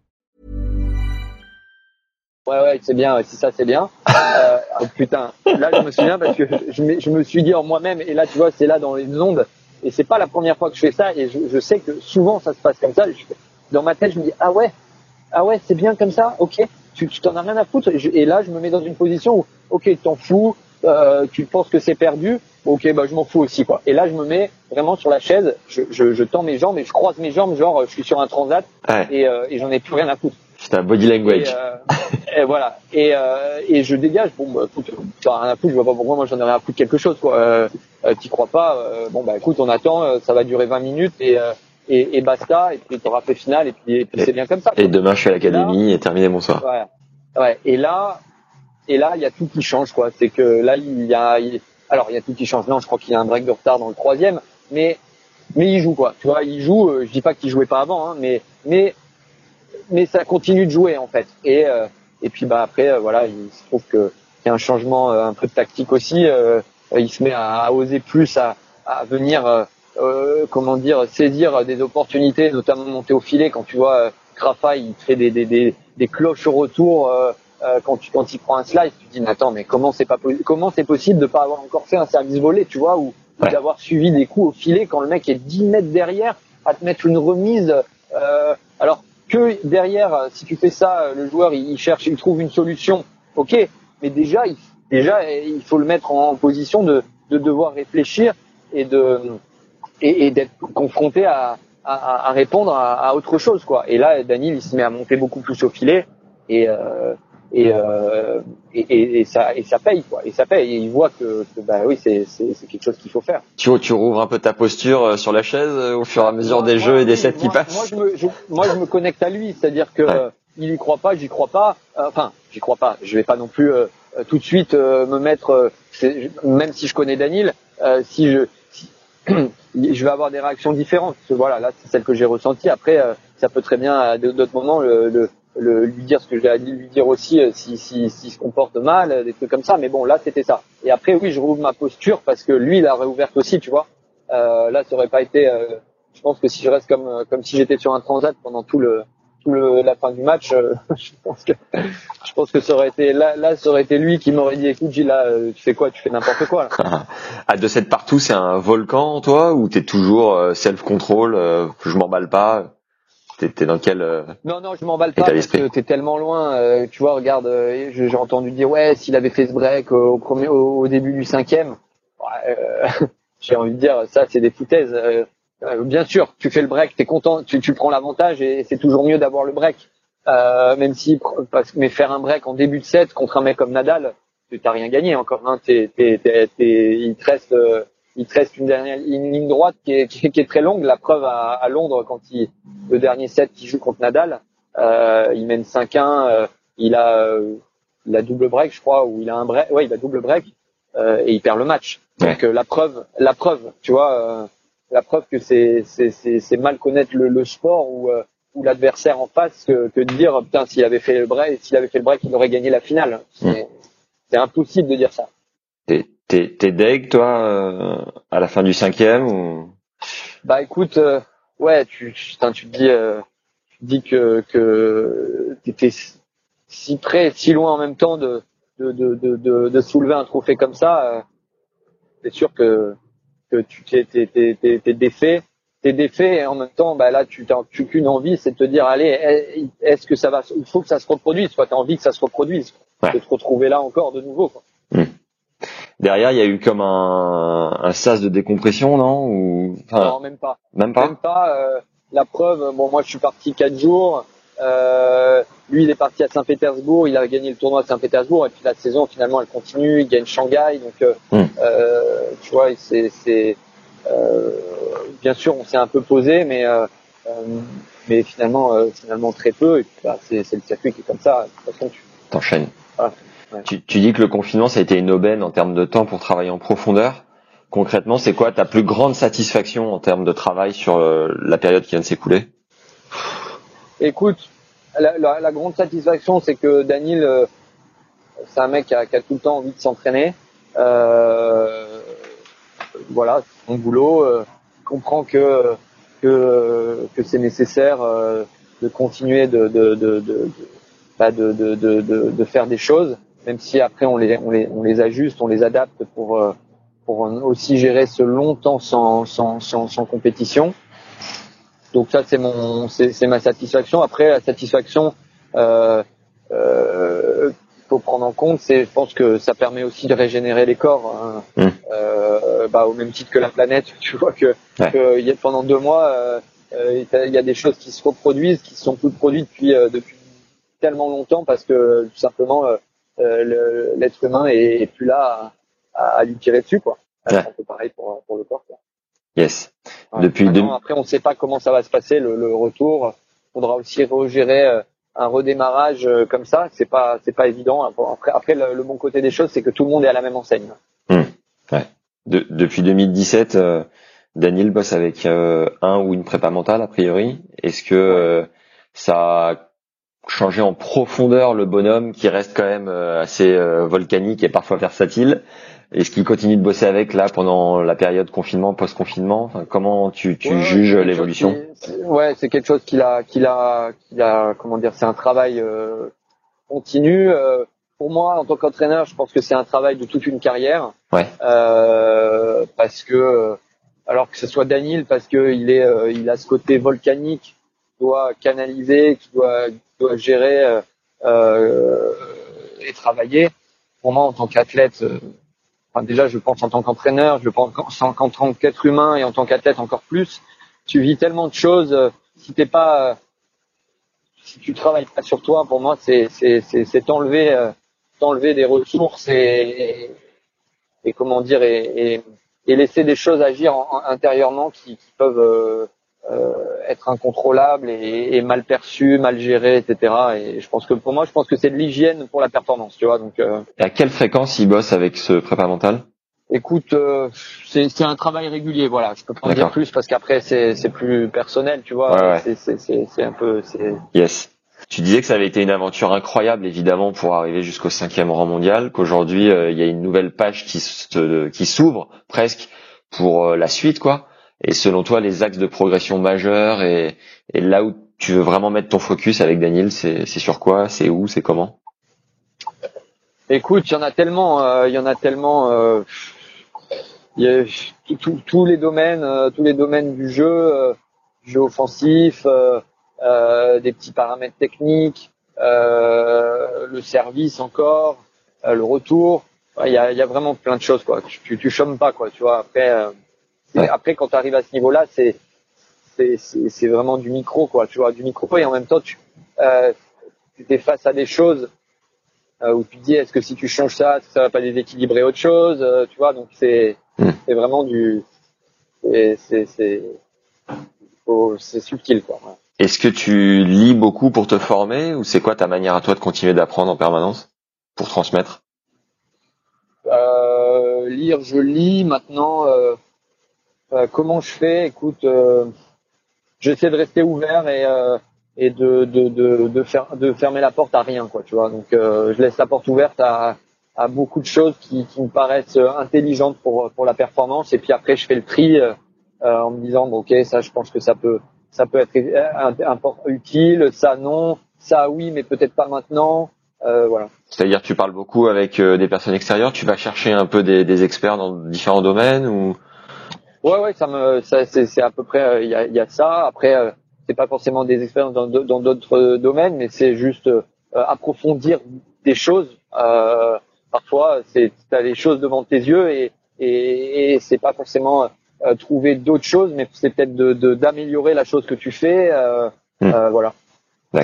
Speaker 2: Ouais ouais c'est bien ouais, si ça c'est bien. Euh, oh, putain. Là je me souviens parce que je, me- je me suis dit en moi-même et là tu vois c'est là dans les ondes et c'est pas la première fois que je fais ça et je, je sais que souvent ça se passe comme ça. Je- dans ma tête je me dis ah ouais ah ouais c'est bien comme ça ok. Tu t'en as rien à foutre et, là je me mets dans une position où ok t'en fous euh, tu penses que c'est perdu ok bah je m'en fous aussi quoi. Et là je me mets vraiment sur la chaise je, je, je tends mes jambes et je croise mes jambes genre je suis sur un transat
Speaker 6: Ouais.
Speaker 2: et, euh, et j'en ai plus rien à foutre
Speaker 6: C'est un body
Speaker 2: et,
Speaker 6: language.
Speaker 2: euh, et voilà. Et, euh, et je dégage. Bon, bah, écoute, t'en as rien à foutre. Je vois pas pourquoi moi j'en ai rien à foutre quelque chose. Quoi. Euh, euh, T'y crois pas euh, Bon bah écoute, on attend. euh, ça va durer 20 minutes et euh, et, et basta. Et puis t'auras fait finale. Et puis, et puis
Speaker 6: Et-
Speaker 2: c'est bien comme ça. quoi.
Speaker 6: Et demain, je suis à l'académie et terminé, bonsoir.
Speaker 2: Ouais. Ouais. Et là, et là, il y a tout qui change, quoi. C'est que là, il y a, il- alors il y a tout qui change. Non, je crois qu'il y a un break de retard dans le troisième, mais mais il joue quoi. Tu vois, il joue. je dis pas qu'il jouait pas avant, hein, mais mais mais ça continue de jouer en fait. Et et puis bah après voilà, il se trouve que il y a un changement un peu de tactique aussi. il se met à, à oser plus, à, à venir euh, comment dire, saisir des opportunités, notamment monter au filet. Quand tu vois euh, Grafa, il fait des, des, des, des cloches au retour euh, euh, quand tu quand il prend un slice, tu te dis mais attends, mais comment c'est pas comment c'est possible de pas avoir encore fait un service volé, tu vois, ou, d'avoir suivi des coups au filet quand le mec est 10 mètres derrière à te mettre une remise. alors que derrière, si tu fais ça, le joueur il, cherche, il trouve une solution. Ok, mais déjà, il, déjà il faut le mettre en position de, de devoir réfléchir et de et, et d'être confronté à, à, à répondre à, à, autre chose quoi. Et là, Daniel il se met à monter beaucoup plus au filet et euh, et, euh, et, et, ça et ça paye quoi. Et ça paye. Et il voit que, que bah oui, c'est c'est quelque chose qu'il faut faire.
Speaker 6: Tu tu rouvres un peu ta posture euh, sur la chaise euh, au fur et à mesure des jeux et des sets qui passent.
Speaker 2: Moi je me je, moi je me connecte à lui, c'est-à-dire que ouais. il y croit pas, j'y crois pas. Enfin, j'y crois pas. Je vais pas non plus euh, tout de suite me mettre, même si je connais Daniel, si je je vais avoir des réactions différentes. voilà, là, c'est celle que j'ai ressentie. Après, euh, ça peut très bien, à d'autres moments, le, le, lui dire ce que j'ai lui dire aussi euh, si, si, si se comporte mal, euh, des trucs comme ça. Mais bon, là, c'était ça. Et après, oui, je rouvre ma posture parce que lui, il a réouverte aussi, tu vois. Euh, là, ça aurait pas été. je pense que si je reste comme comme si j'étais sur un transat pendant tout le tout le, la fin du match, euh, je pense que je pense que ça aurait été là, là ça aurait été lui qui m'aurait dit écoute Gilles là euh, tu fais quoi? Tu fais n'importe quoi là.
Speaker 6: à de cette partout c'est un volcan toi ou t'es toujours euh, self control je m'emballe pas? T'es es dans quel
Speaker 2: non non je m'emballe pas parce que t'es tellement loin tu vois regarde j'ai entendu dire ouais s'il avait fait ce break au premier au, début du cinquième j'ai envie de dire ça c'est des foutaises euh, bien sûr, tu fais le break, tu es content, tu, tu prends l'avantage et c'est toujours mieux d'avoir le break. Euh, même si, parce, mais faire un break en début de set contre un mec comme Nadal, tu t'as rien gagné encore. Hein, t'es, t'es, t'es, il te reste, euh, il te reste une dernière une ligne droite qui est, qui est, très longue. La preuve à, à, Londres quand il, le dernier set qu'il joue contre Nadal, euh, il mène 5-1, euh, il a, il a double break, je crois, ou il a un break, ouais, il a double break et il perd le match. Donc la preuve, la preuve, tu vois la preuve que c'est c'est mal connaître le, le sport ou euh, ou l'adversaire en face que, que de dire putain s'il avait fait le break s'il avait fait le break il aurait gagné la finale c'est impossible de dire ça
Speaker 6: t'es t'es deg toi euh, à la fin du cinquième ou?
Speaker 2: Bah écoute euh, ouais tu putain, tu te dis tu te dis que que t'étais si près si loin en même temps de de de de, de soulever un trophée comme ça c'est sûr que que tu t'es t'es t'es défait. T'es défait et en même temps bah là tu n'as qu'une envie c'est de te dire allez est-ce que ça va il faut que ça se reproduise tu as envie que ça se reproduise. De te retrouver là encore de nouveau quoi.
Speaker 6: Derrière, il y a eu comme un, un sas de décompression, non Ou
Speaker 2: non, même pas.
Speaker 6: Même pas.
Speaker 2: Même pas. Euh, la preuve, bon, moi, je suis parti quatre jours. Euh, lui, il est parti à Saint-Pétersbourg, il a gagné le tournoi à Saint-Pétersbourg, et puis la saison, finalement, elle continue, il gagne Shanghai, donc, euh, hmm. euh, tu vois, c'est, c'est euh, bien sûr, on s'est un peu posé, mais, euh, mais finalement, finalement très peu, et puis, bah, c'est, c'est le circuit qui est comme ça, de toute façon, tu
Speaker 6: t'enchaînes. Tu, tu dis que le confinement, ça a été une aubaine en termes de temps pour travailler en profondeur. Concrètement, c'est quoi ta plus grande satisfaction en termes de travail sur la période qui vient de s'écouler?
Speaker 2: Écoute, la, la, la, grande satisfaction, c'est que Daniel, euh, c'est un mec qui a, qui a, tout le temps envie de s'entraîner. Euh, voilà, son boulot. Euh, comprend que que, que c'est nécessaire euh, de continuer de de de de, bah de, de, de, de, faire des choses, même si après on les, on les, on les ajuste, on les adapte pour, euh, pour aussi gérer ce long temps sans, sans, sans, sans compétition. Donc ça c'est mon c'est ma satisfaction. Après la satisfaction euh, euh, faut prendre en compte, c'est je pense que ça permet aussi de régénérer les corps, hein. mmh. euh, bah, au même titre que la planète. Tu vois que, y a, pendant deux mois, euh, euh, il y a des choses qui se reproduisent, qui se sont toutes produites depuis euh, depuis tellement longtemps parce que tout simplement l'être humain est, plus là à, à, lui tirer dessus quoi. C'est un peu pareil pour pour le corps. Quoi.
Speaker 6: Yes.
Speaker 2: Depuis Après, on ne sait pas comment ça va se passer le, le retour. Il faudra aussi regérer euh, un redémarrage euh, comme ça. C'est pas, c'est pas évident. Après, après le, bon côté des choses, c'est que tout le monde est à la même enseigne.
Speaker 6: Mmh. Ouais. De, depuis 2017, euh, Daniel bosse avec un ou une prépa mentale a priori. Est-ce que ça a changé en profondeur le bonhomme qui reste quand même assez volcanique et parfois versatile est-ce qu'il continue de bosser avec là pendant la période confinement, post-confinement enfin, Comment tu, tu juges l'évolution
Speaker 2: Ouais, c'est quelque chose qu'il a, qu'il a, qu'il a, comment dire, c'est un travail euh, continu. Euh, pour moi, en tant qu'entraîneur, je pense que c'est un travail de toute une carrière.
Speaker 6: Ouais.
Speaker 2: Euh, parce que, alors que ce soit Daniel, parce que il est, euh, il a ce côté volcanique, doit canaliser, qui doit, doit gérer et travailler. Pour moi, en tant qu'athlète déjà, je pense en tant qu'entraîneur, je pense en, tant qu'être humain et en tant qu'athlète encore plus. Tu vis tellement de choses. Euh, si t'es pas, euh, si tu travailles pas sur toi, pour moi, c'est c'est c'est t'enlever euh, t'enlever des ressources et, et, comment dire et, et, laisser des choses agir intérieurement qui, qui peuvent euh, être incontrôlable et, et, mal perçu, mal géré, etc. Et je pense que pour moi, je pense que c'est de l'hygiène pour la performance, tu vois. Donc. Euh,
Speaker 6: et à quelle fréquence il bosse avec ce prépa mental?
Speaker 2: Écoute, euh, c'est un travail régulier, voilà. Je peux pas en dire plus parce qu'après c'est plus personnel, tu vois. Ouais, ouais. C'est un peu.
Speaker 6: Yes. Tu disais que ça avait été une aventure incroyable, évidemment, pour arriver jusqu'au cinquième rang mondial. Qu'aujourd'hui, il y a une nouvelle page qui qui s'ouvre presque pour la suite, quoi. Et selon toi, les axes de progression majeurs et, et là où tu veux vraiment mettre ton focus avec Daniel, c'est sur quoi? C'est où? C'est comment?
Speaker 2: Écoute, il y en a tellement, euh, il y en a tellement. Euh, y a tous les domaines, euh, tous les domaines du jeu, euh, jeu offensif, des petits paramètres techniques, le service encore, le retour. Il y a, y a, vraiment plein de choses quoi. Tu, tu, tu chômes pas quoi. Tu vois après après, quand tu arrives à ce niveau-là, c'est c'est vraiment du micro, quoi. Tu vois, du micro et en même temps, tu euh, es face à des choses euh, où tu te dis, est-ce que si tu changes ça, ça va pas déséquilibrer autre chose, euh, tu vois. Donc c'est hmm. c'est vraiment du c'est c'est c'est subtil, quoi.
Speaker 6: Est-ce que tu lis beaucoup pour te former ou c'est quoi ta manière à toi de continuer d'apprendre en permanence pour transmettre?
Speaker 2: Euh, Lire, je lis maintenant. Euh, euh, comment je fais? Écoute, euh, j'essaie de rester ouvert et euh, et de, de, de, de, faire, de fermer la porte à rien, quoi, tu vois. Donc, je laisse la porte ouverte à, à beaucoup de choses qui, qui me paraissent intelligentes pour, pour la performance. Et puis après, je fais le tri en me disant, bon, ok, ça, je pense que ça peut, ça peut être utile, ça non, ça oui, mais peut-être pas maintenant. Euh, voilà.
Speaker 6: C'est-à-dire, tu parles beaucoup avec des personnes extérieures. Tu vas chercher un peu des, des experts dans différents domaines ou
Speaker 2: Ouais, ouais, ça me, ça, c'est à peu près, euh, il y, a, y, a, ça. Après, euh, c'est pas forcément des expériences dans d'autres domaines, mais c'est juste euh, approfondir des choses. Euh, parfois, c'est as les choses devant tes yeux et et, et c'est pas forcément trouver d'autres choses, mais c'est peut-être de d'améliorer la chose que tu fais. Hmm. voilà.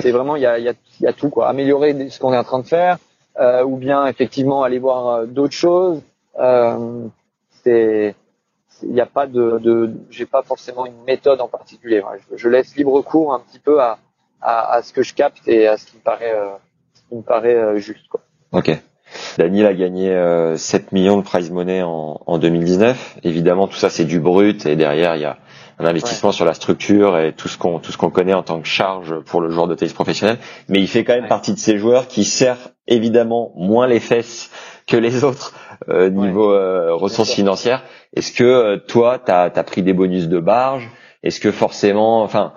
Speaker 2: C'est vraiment, il y a, y, a, y a tout quoi. Améliorer ce qu'on est en train de faire, ou bien effectivement aller voir d'autres choses. c'est il n'y a pas de, de j'ai pas forcément une méthode en particulier. Je, je, laisse libre cours un petit peu à, à, à, ce que je capte et à ce qui me paraît, euh, ce qui me paraît euh, juste. Quoi.
Speaker 6: Ok. Daniel a gagné euh, 7 millions de prize money en, en 2019. Évidemment, tout ça c'est du brut et derrière il y a un investissement sur la structure et tout ce qu'on tout ce qu'on connaît en tant que charge pour le joueur de tennis professionnel. Mais il fait quand même partie de ces joueurs qui serrent évidemment moins les fesses que les autres euh, niveau euh, ressources financières. Est-ce que euh, toi, tu as, pris des bonus de barge? Est-ce que forcément, enfin,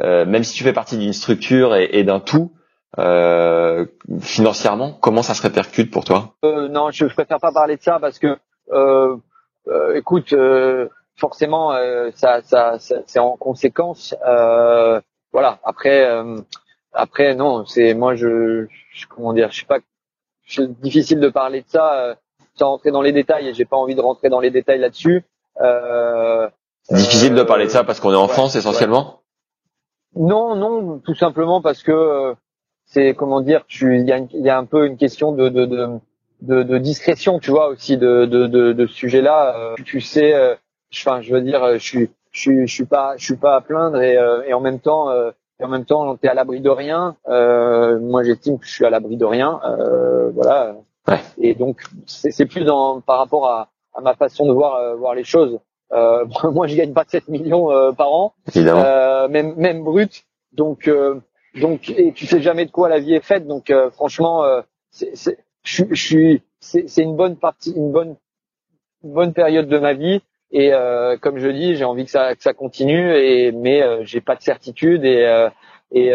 Speaker 6: euh, même si tu fais partie d'une structure et, et d'un tout, euh, financièrement, comment ça se répercute pour toi?
Speaker 2: Non, je, je préfère pas parler de ça parce que, écoute, forcément, ça, ça, ça c'est en conséquence. voilà. Après, après, non, c'est moi, je, je, comment dire, je sais pas, c'est difficile de parler de ça sans rentrer dans les détails et j'ai pas envie de rentrer dans les détails là-dessus.
Speaker 6: Euh, Difficile de parler de ça parce qu'on est en France essentiellement.
Speaker 2: Non, non, tout simplement parce que euh, c'est comment dire, tu il y a, y a, un peu une question de de, de, de, de discrétion, tu vois aussi de de, de, de ce sujet-là. Euh, tu sais, euh, enfin, je veux dire, je suis je suis je suis pas je suis pas à plaindre et, et en même temps et en même temps t'es à l'abri de rien. moi, j'estime que je suis à l'abri de rien. voilà
Speaker 6: Ouais.
Speaker 2: Et donc c'est plus dans par rapport à, à, ma façon de voir euh, voir les choses. Euh, moi, je gagne pas 7 millions euh, par an,
Speaker 6: euh,
Speaker 2: même même brut. Donc donc et tu sais jamais de quoi la vie est faite. Donc franchement, c'est, c'est, je, suis, c'est, c'est une bonne partie, une bonne, une bonne période de ma vie. Et comme je dis, j'ai envie que ça, que ça continue. Et mais j'ai pas de certitude et et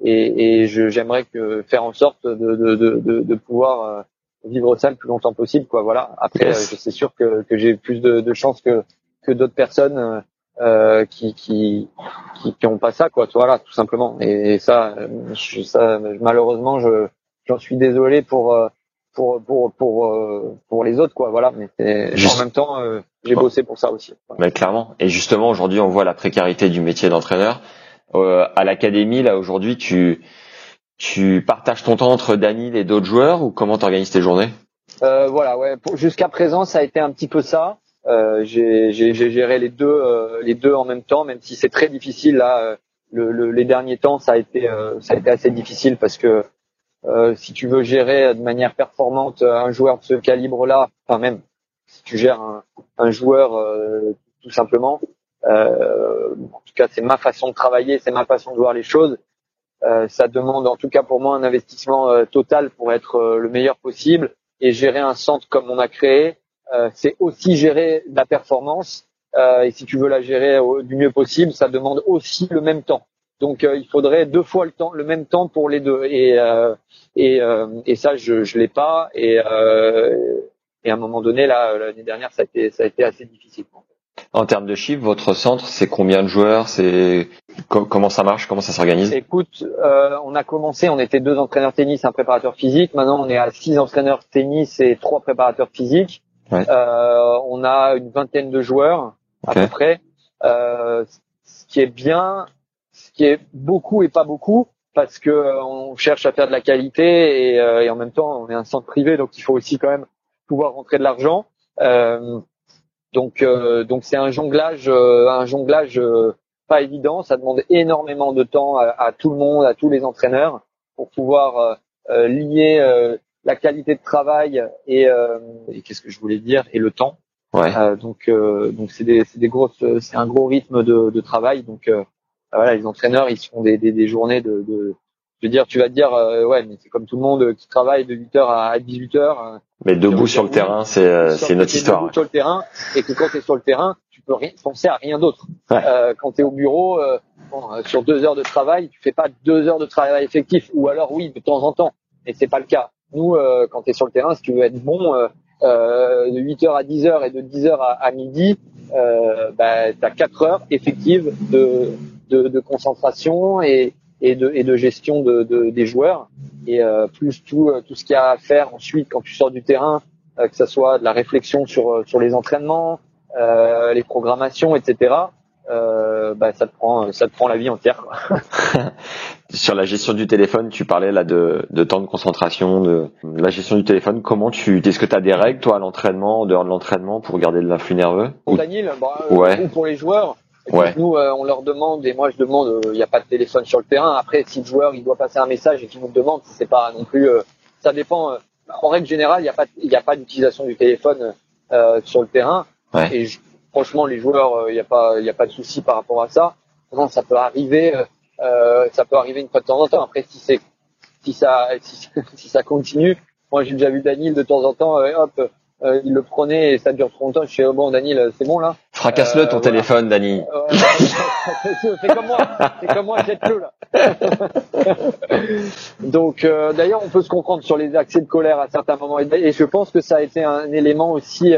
Speaker 2: et, et je, j'aimerais que faire en sorte de, de, de, de pouvoir vivre ça le plus longtemps possible quoi voilà. Après euh, c'est sûr que, que j'ai plus de, de chances que que d'autres personnes euh, euh qui, qui qui qui ont pas ça quoi voilà tout simplement. Et, ça je, ça malheureusement je j'en suis désolé pour euh, pour pour pour pour les autres quoi voilà. Mais en même temps j'ai bossé pour ça aussi.
Speaker 6: Mais clairement. Et justement aujourd'hui on voit la précarité du métier d'entraîneur à l'académie là aujourd'hui tu tu partages ton temps entre Daniel et d'autres joueurs ou comment t'organises tes journées?
Speaker 2: Euh, Voilà, ouais. Jusqu'à présent, ça a été un petit peu ça. Euh, j'ai géré les deux, euh, les deux en même temps, même si c'est très difficile là. Euh, le, le, les derniers temps, ça a été, euh, ça a été assez difficile parce que si tu veux gérer de manière performante un joueur de ce calibre-là, enfin même si tu gères un, un joueur tout simplement, en tout cas c'est ma façon de travailler, c'est ma façon de voir les choses euh, ça demande en tout cas pour moi un investissement euh, total pour être euh, le meilleur possible. Et gérer un centre comme on a créé, c'est aussi gérer la performance. et si tu veux la gérer du mieux possible, ça demande aussi le même temps. Donc il faudrait deux fois le temps, le même temps pour les deux. Et et, et ça je je l'ai pas. Et et à un moment donné là l'année dernière ça a été ça a été assez difficile.
Speaker 6: En termes de chiffres, votre centre, c'est combien de joueurs C'est comment ça marche Comment ça s'organise?
Speaker 2: Écoute, euh, on a commencé, on était deux entraîneurs tennis, un préparateur physique. Maintenant, on est à six entraîneurs tennis et trois préparateurs physiques. Euh, on a une vingtaine de joueurs à peu près. Euh, ce qui est bien, ce qui est beaucoup et pas beaucoup, parce que on cherche à faire de la qualité et, et, en même temps, on est un centre privé, donc il faut aussi quand même pouvoir rentrer de l'argent. Euh, donc euh, donc c'est un jonglage euh, un jonglage euh, pas évident. Ça demande énormément de temps à, tout le monde, à tous les entraîneurs pour pouvoir lier la qualité de travail et, et qu'est-ce que je voulais dire et le temps.
Speaker 6: Ouais.
Speaker 2: donc donc c'est des c'est des grosses c'est un gros rythme de, de travail. Donc voilà les entraîneurs ils font des, des, des journées de, de je veux dire, tu vas te dire, ouais, mais c'est comme tout le monde qui travaille de 8h à 18h.
Speaker 6: Mais debout sur le terrain, c'est euh, c'est notre histoire.
Speaker 2: Debout sur le terrain et que quand tu es sur le terrain, tu peux rien, penser à rien d'autre. Euh, quand tu es au bureau, euh, bon, euh, sur deux heures de travail, tu fais pas deux heures de travail effectif. Ou alors oui, de temps en temps, mais c'est pas le cas. Nous, euh, quand tu es sur le terrain, si tu veux être bon de 8 heures à 10 heures et de 10 heures à, à midi, bah, tu as 4 heures effectives de, de, de concentration et, et de, et de gestion de, de des joueurs et euh, plus tout euh, tout ce qu'il y a à faire ensuite quand tu sors du terrain euh, que ce soit de la réflexion sur sur les entraînements les programmations etc bah ça te prend ça te prend la vie entière quoi.
Speaker 6: sur la gestion du téléphone tu parlais là de, de temps de concentration de, la gestion du téléphone comment tu est-ce que tu as des règles toi à l'entraînement en dehors de l'entraînement pour garder de l'influx nerveux?
Speaker 2: Pour Daniel bah, ouais. ou pour les joueurs Ouais. Nous, euh, on leur demande, et moi je demande, euh, il n'y a pas de téléphone sur le terrain. Après, si le joueur il doit passer un message et qu'il nous demande, c'est pas non plus, euh, ça dépend. en règle générale, il n'y a pas, il a pas d'utilisation du téléphone sur le terrain.
Speaker 6: Ouais.
Speaker 2: Et franchement, les joueurs, il n'y a pas, il a pas de souci par rapport à ça. Non, ça peut arriver, ça peut arriver une fois de temps en temps. Après, si c'est, si ça, si, si ça continue, moi j'ai déjà vu Daniel de temps en temps, hop euh, il le prenait et ça dure trop longtemps. Je suis oh, bon, Daniel, c'est bon là.
Speaker 6: Fracasse-le ton euh, téléphone, Dani.
Speaker 2: c'est comme moi, c'est comme moi, jette-le là. Donc, euh, d'ailleurs, on peut se comprendre sur les accès de colère à certains moments. Et je pense que ça a été un élément aussi,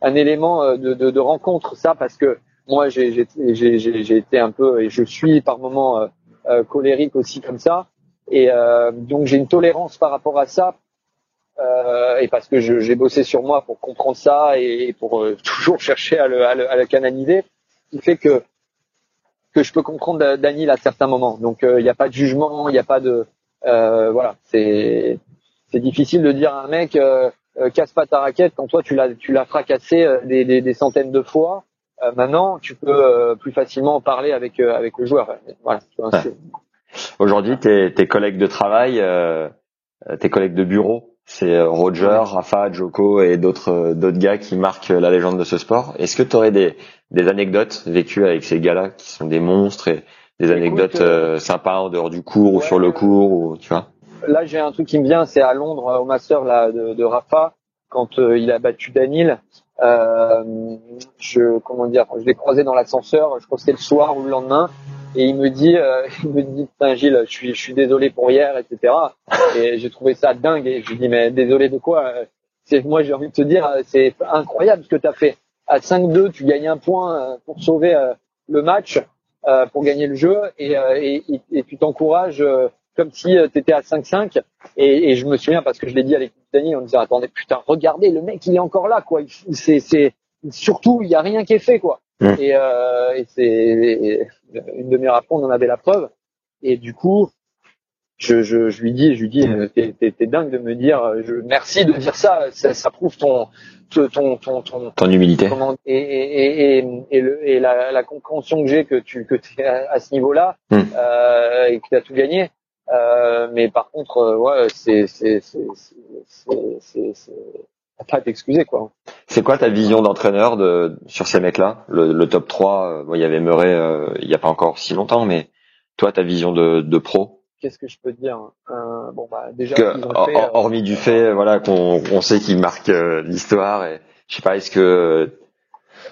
Speaker 2: un élément de, de, de, rencontre, ça, parce que moi, j'ai été un peu, et je suis par moments colérique aussi comme ça. Et donc, j'ai une tolérance par rapport à ça euh, et parce que j'ai bossé sur moi pour comprendre ça et, pour euh, toujours chercher à le, à le, à le canaliser, qui fait que que je peux comprendre Daniel à certains moments. Donc euh, il n'y a pas de jugement, il n'y a pas de voilà, c'est c'est difficile de dire à un mec casse pas ta raquette quand toi tu l'as tu l'as fracassé des, des, des, centaines de fois. maintenant, tu peux plus facilement en parler avec avec le joueur. Voilà.
Speaker 6: Aujourd'hui, tes, tes collègues de travail, tes collègues de bureau, c'est euh, Roger, Rafa, Joko et d'autres euh, d'autres gars qui marquent la légende de ce sport. Est-ce que tu aurais des, des anecdotes vécues avec ces gars-là qui sont des monstres et Des anecdotes
Speaker 2: Écoute, euh,
Speaker 6: euh, sympas en dehors du cours ou sur le cours ou tu vois?
Speaker 2: Là, j'ai un truc qui me vient, c'est à Londres euh, au master là de, de Rafa quand euh, il a battu Danil. Euh, je comment dire, je l'ai croisé dans l'ascenseur. Je crois que c'était le soir ou le lendemain. Et il me dit, euh, il me dit, putain Gilles, je suis, je suis désolé pour hier, etc. Et j'ai trouvé ça dingue. Et je lui dis, mais désolé de quoi C'est moi, j'ai envie de te dire, euh, c'est incroyable ce que tu as fait. À 5-2, tu gagnes un point euh, pour sauver euh, le match, euh, pour gagner le jeu, et, euh, et, et- tu t'encourages euh, comme si tu étais à 5-5. Et, et je me souviens parce que je l'ai dit à l'équipe d'Annie en disant, attendez, putain, regardez, le mec, il est encore là, quoi. C'est, c'est surtout, il y a rien qui est fait, quoi.
Speaker 6: Mm.
Speaker 2: Et, euh, et c'est une demi-heure après, on en avait la preuve. Et du coup, je, je, je lui dis, je lui dis, euh, t'es, t'es, t'es dingue de me dire, je, merci de dire ça, ça, ça prouve ton, ton, ton, ton, ton-
Speaker 6: Ton humilité.
Speaker 2: et et et, et, le, et la, la compréhension que j'ai que tu que es à, à ce niveau-là
Speaker 6: Mm.
Speaker 2: euh, et que tu as tout gagné. Euh, mais par contre, euh, ouais, c'est c'est c'est c'est pas à t'excuser quoi.
Speaker 6: C'est quoi ta vision d'entraîneur de sur ces mecs-là? Le, le top 3, euh, bon, il y avait Murray euh, il y a pas encore si longtemps, mais toi ta vision de, de pro?
Speaker 2: Qu'est-ce que je peux te dire euh, Bon bah déjà
Speaker 6: que,
Speaker 2: ont euh,
Speaker 6: hormis du fait voilà qu'on on sait qu'il marque euh, l'histoire et je sais pas est-ce que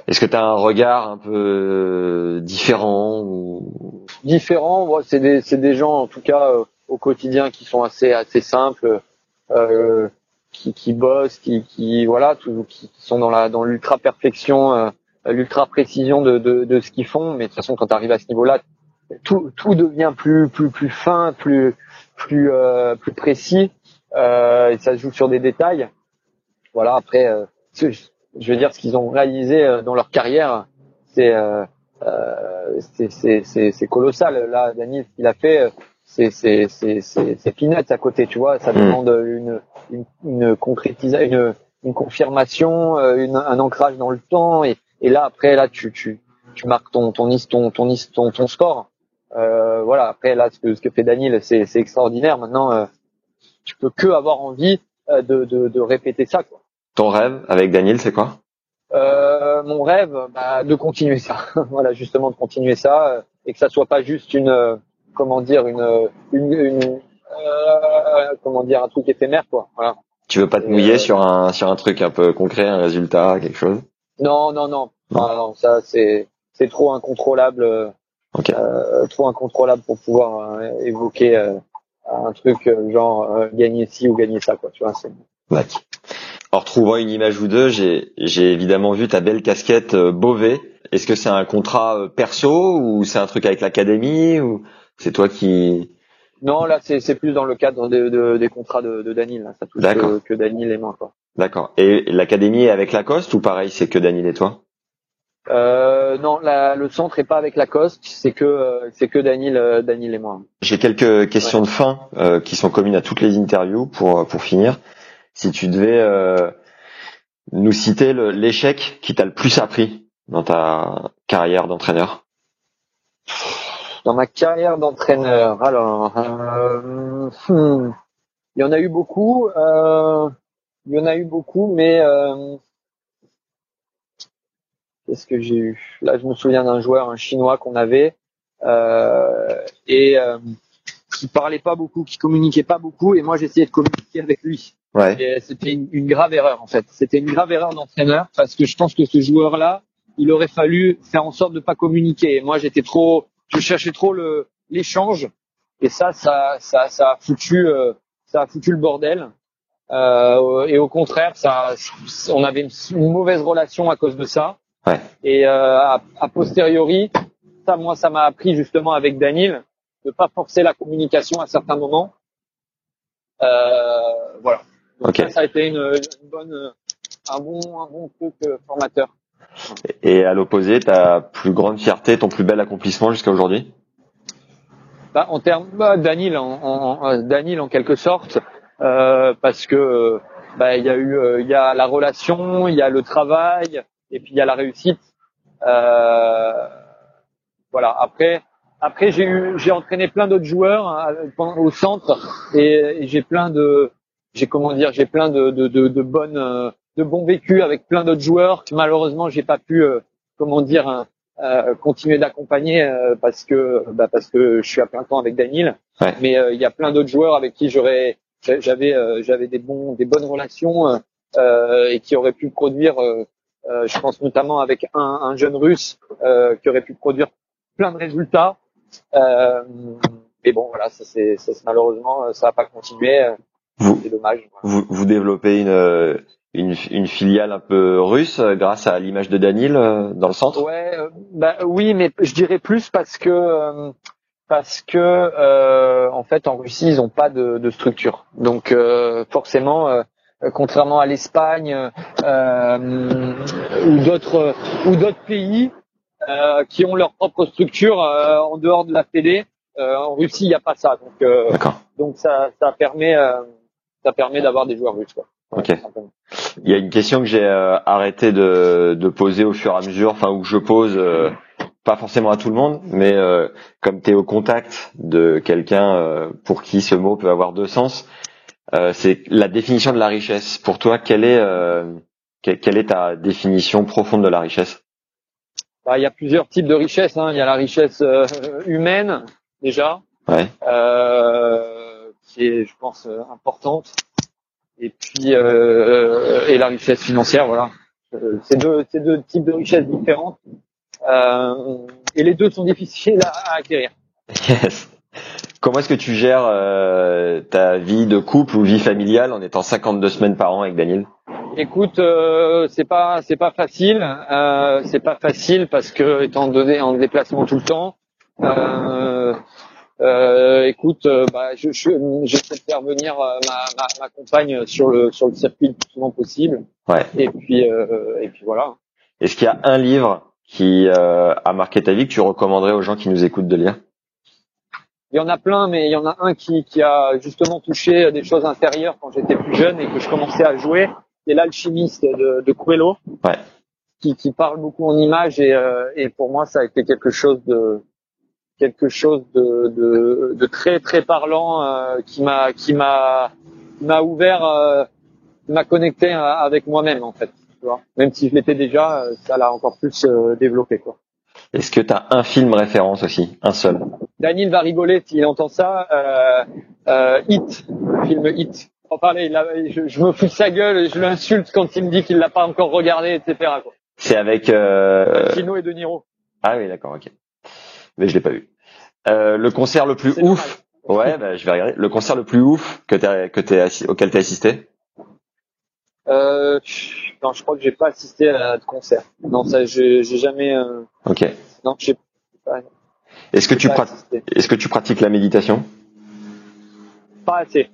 Speaker 6: est-ce que tu as un regard un peu différent ou?
Speaker 2: Différents. Ouais, c'est des des gens en tout cas euh, au quotidien qui sont assez assez simples, euh, qui qui bossent, qui qui voilà, tout, qui, sont dans la dans l'ultra perfection, euh, l'ultra précision de, de de ce qu'ils font. Mais de toute façon, quand tu arrives à ce niveau-là, tout tout devient plus plus plus fin, plus plus euh, plus précis. Euh, et ça se joue sur des détails. Voilà. Après, euh, ce- je veux dire ce qu'ils ont réalisé euh, dans leur carrière, c'est euh, euh, c'est c'est colossal. Là, Dani, ce qu'il a fait, euh, c'est c'est c'est c'est peanuts à côté, tu vois. Ça
Speaker 6: Mm.
Speaker 2: demande une une une concrétisation, une une confirmation, euh, une, un ancrage dans le temps. Et et là, après, là, tu tu tu marques ton ton ton ton ton, ton score. Euh, voilà. Après, là, ce que ce que fait Daniel, c'est c'est extraordinaire. Maintenant, euh, tu peux que avoir envie euh, de de de répéter ça, quoi.
Speaker 6: ton rêve avec Daniel, c'est quoi?
Speaker 2: Euh, mon rêve, bah, de continuer ça. voilà, justement de continuer ça euh, et que ça soit pas juste une, euh, comment dire, une, une, une, euh, comment dire, un truc éphémère, quoi. Voilà.
Speaker 6: Tu veux pas te mouiller
Speaker 2: euh,
Speaker 6: sur un sur un truc un peu concret, un résultat, quelque chose?
Speaker 2: Non, non, non, non, non, ça c'est, c'est trop incontrôlable, euh, euh, trop incontrôlable pour pouvoir euh, évoquer un truc genre gagner ci ou gagner ça, quoi. Tu vois, c'est.
Speaker 6: En retrouvant une image ou deux, j'ai j'ai évidemment vu ta belle casquette Beauvais. Est-ce que c'est un contrat perso ou c'est un truc avec l'académie ou c'est toi qui
Speaker 2: Non, là, c'est, c'est plus dans le cadre de, de- des contrats de, de Daniel. Là. Ça touche
Speaker 6: D'accord.
Speaker 2: que, que Daniel et moi, quoi.
Speaker 6: D'accord. Et l'académie est avec Lacoste ou pareil, c'est que Daniel et toi?
Speaker 2: Euh, non, la, le centre est pas avec Lacoste, c'est que euh, c'est que Daniel, euh, Daniel et moi.
Speaker 6: J'ai quelques questions de fin euh, qui sont communes à toutes les interviews pour pour finir. Si tu devais euh, nous citer l'échec qui t'a le plus appris dans ta carrière d'entraîneur?
Speaker 2: Dans ma carrière d'entraîneur, alors, euh, hmm, il y en a eu beaucoup, euh, il y en a eu beaucoup, mais euh, qu'est-ce que j'ai eu? Là, je me souviens d'un joueur, un chinois qu'on avait, euh, et euh, qui parlait pas beaucoup, qui communiquait pas beaucoup, et moi j'essayais de communiquer avec lui.
Speaker 6: Ouais.
Speaker 2: Et c'était une, une grave erreur en fait. C'était une grave erreur d'entraîneur parce que je pense que ce joueur-là, il aurait fallu faire en sorte de pas communiquer. Et moi, j'étais trop, je cherchais trop le l'échange et ça, ça, ça, ça a foutu, euh, ça a foutu le bordel. Euh, et au contraire, ça, on avait une, une mauvaise relation à cause de ça.
Speaker 6: Ouais.
Speaker 2: Et euh, a, a posteriori, ça, moi, ça m'a appris justement avec Daniel de pas forcer la communication à certains moments. Euh, voilà. Donc
Speaker 6: Ok.
Speaker 2: ça, ça a été une, une bonne, un bon, un bon truc euh, formateur.
Speaker 6: Et à l'opposé, ta plus grande fierté, ton plus bel accomplissement jusqu'à aujourd'hui?
Speaker 2: Bah, en termes, bah, Daniel, en, en, Daniel en quelque sorte, euh, parce que euh, bah, il y a eu, euh, il y a la relation, il y a le travail, et puis il y a la réussite. Euh, voilà. Après, après j'ai eu, j'ai entraîné plein d'autres joueurs hein, au centre, et, et j'ai plein de, j'ai comment dire, j'ai plein de, de, de, de bonnes, euh, de bons vécus avec plein d'autres joueurs que malheureusement j'ai pas pu, euh, comment dire, hein, euh, continuer d'accompagner euh, parce que bah, parce que je suis à plein temps avec Daniel.
Speaker 6: Ouais.
Speaker 2: Mais euh, il y a plein d'autres joueurs avec qui j'aurais j'avais euh, j'avais des bons des bonnes relations et qui auraient pu produire. euh, euh, je pense notamment avec un, un jeune russe euh, qui aurait pu produire plein de résultats. Euh, mais bon, voilà, ça c'est malheureusement ça n'a pas continué.
Speaker 6: Vous,
Speaker 2: C'est dommage.
Speaker 6: vous, vous développez une, euh, une, une filiale un peu russe euh, grâce à l'image de Daniel euh, dans le centre?
Speaker 2: Ouais, euh, bah oui, mais je dirais plus parce que euh, parce que euh, en fait en Russie ils ont pas de, de structure. Donc euh, forcément, euh, contrairement à l'Espagne euh, ou d'autres ou d'autres pays euh, qui ont leur propre structure euh, en dehors de la Fédé, euh, en Russie il n'y a pas ça. Donc euh, donc ça ça permet euh, ça permet d'avoir des joueurs russes quoi.
Speaker 6: Ok. Il y a une question que j'ai euh, arrêté de, de poser au fur et à mesure, enfin où je pose euh, pas forcément à tout le monde, mais euh, comme tu es au contact de quelqu'un euh, pour qui ce mot peut avoir deux sens, euh, c'est la définition de la richesse. Pour toi, quelle est euh, que- quelle est ta définition profonde de la richesse?
Speaker 2: Bah, il y a plusieurs types de richesses. Hein. Il y a la richesse euh, humaine déjà,
Speaker 6: Ouais.
Speaker 2: euh, qui est, je pense, importante. Et puis euh, et la richesse financière, voilà. Euh, c'est deux, c'est deux types de richesses différentes. Euh, et les deux sont difficiles à, à acquérir.
Speaker 6: Yes. Comment est-ce que tu gères euh, ta vie de couple ou vie familiale en étant 52 semaines par an avec Daniel?
Speaker 2: Écoute, euh, c'est pas c'est pas facile, euh, c'est pas facile parce que étant donné en déplacement tout le temps, euh, euh, écoute, euh, bah, je, je, j'essaie de faire venir euh, ma, ma, ma compagne sur le sur le circuit le plus souvent possible.
Speaker 6: Ouais.
Speaker 2: Et puis euh, et puis voilà.
Speaker 6: Est-ce qu'il y a un livre qui euh, a marqué ta vie que tu recommanderais aux gens qui nous écoutent de lire?
Speaker 2: Il y en a plein, mais il y en a un qui, qui a justement touché des choses intérieures quand j'étais plus jeune et que je commençais à jouer. C'est l'alchimiste de, de Coelho,
Speaker 6: Ouais.
Speaker 2: qui, qui parle beaucoup en images et, euh, et pour moi ça a été quelque chose de quelque chose de, de, de très très parlant euh, qui m'a qui m'a m'a ouvert, euh, m'a connecté euh, avec moi-même en fait. Tu vois Même si je l'étais déjà, euh, ça l'a encore plus euh, développé quoi.
Speaker 6: Est-ce que tu as un film référence aussi Un seul?
Speaker 2: Daniel va rigoler s'il entend ça. Euh, euh, Hit, le film Hit. En parler, il a- je, je me fous de sa gueule, et je l'insulte quand il me dit qu'il l'a pas encore regardé, etc. Quoi.
Speaker 6: C'est avec... Euh...
Speaker 2: Kino et De Niro.
Speaker 6: Ah oui, d'accord, ok. Mais je l'ai pas vu. Euh, le concert le plus ouf Ouais, bah, je vais regarder. Le concert le plus ouf que t'as, que t'es assi- auquel t'as assisté?
Speaker 2: Euh, non, je crois que j'ai pas assisté à de concert. Non, ça, j'ai j'ai jamais. euh,
Speaker 6: Ok.
Speaker 2: non, j'ai pas,
Speaker 6: Est-ce que
Speaker 2: j'ai
Speaker 6: tu
Speaker 2: pas
Speaker 6: prat-
Speaker 2: assisté.
Speaker 6: est-ce que tu pratiques la méditation?
Speaker 2: Pas assez.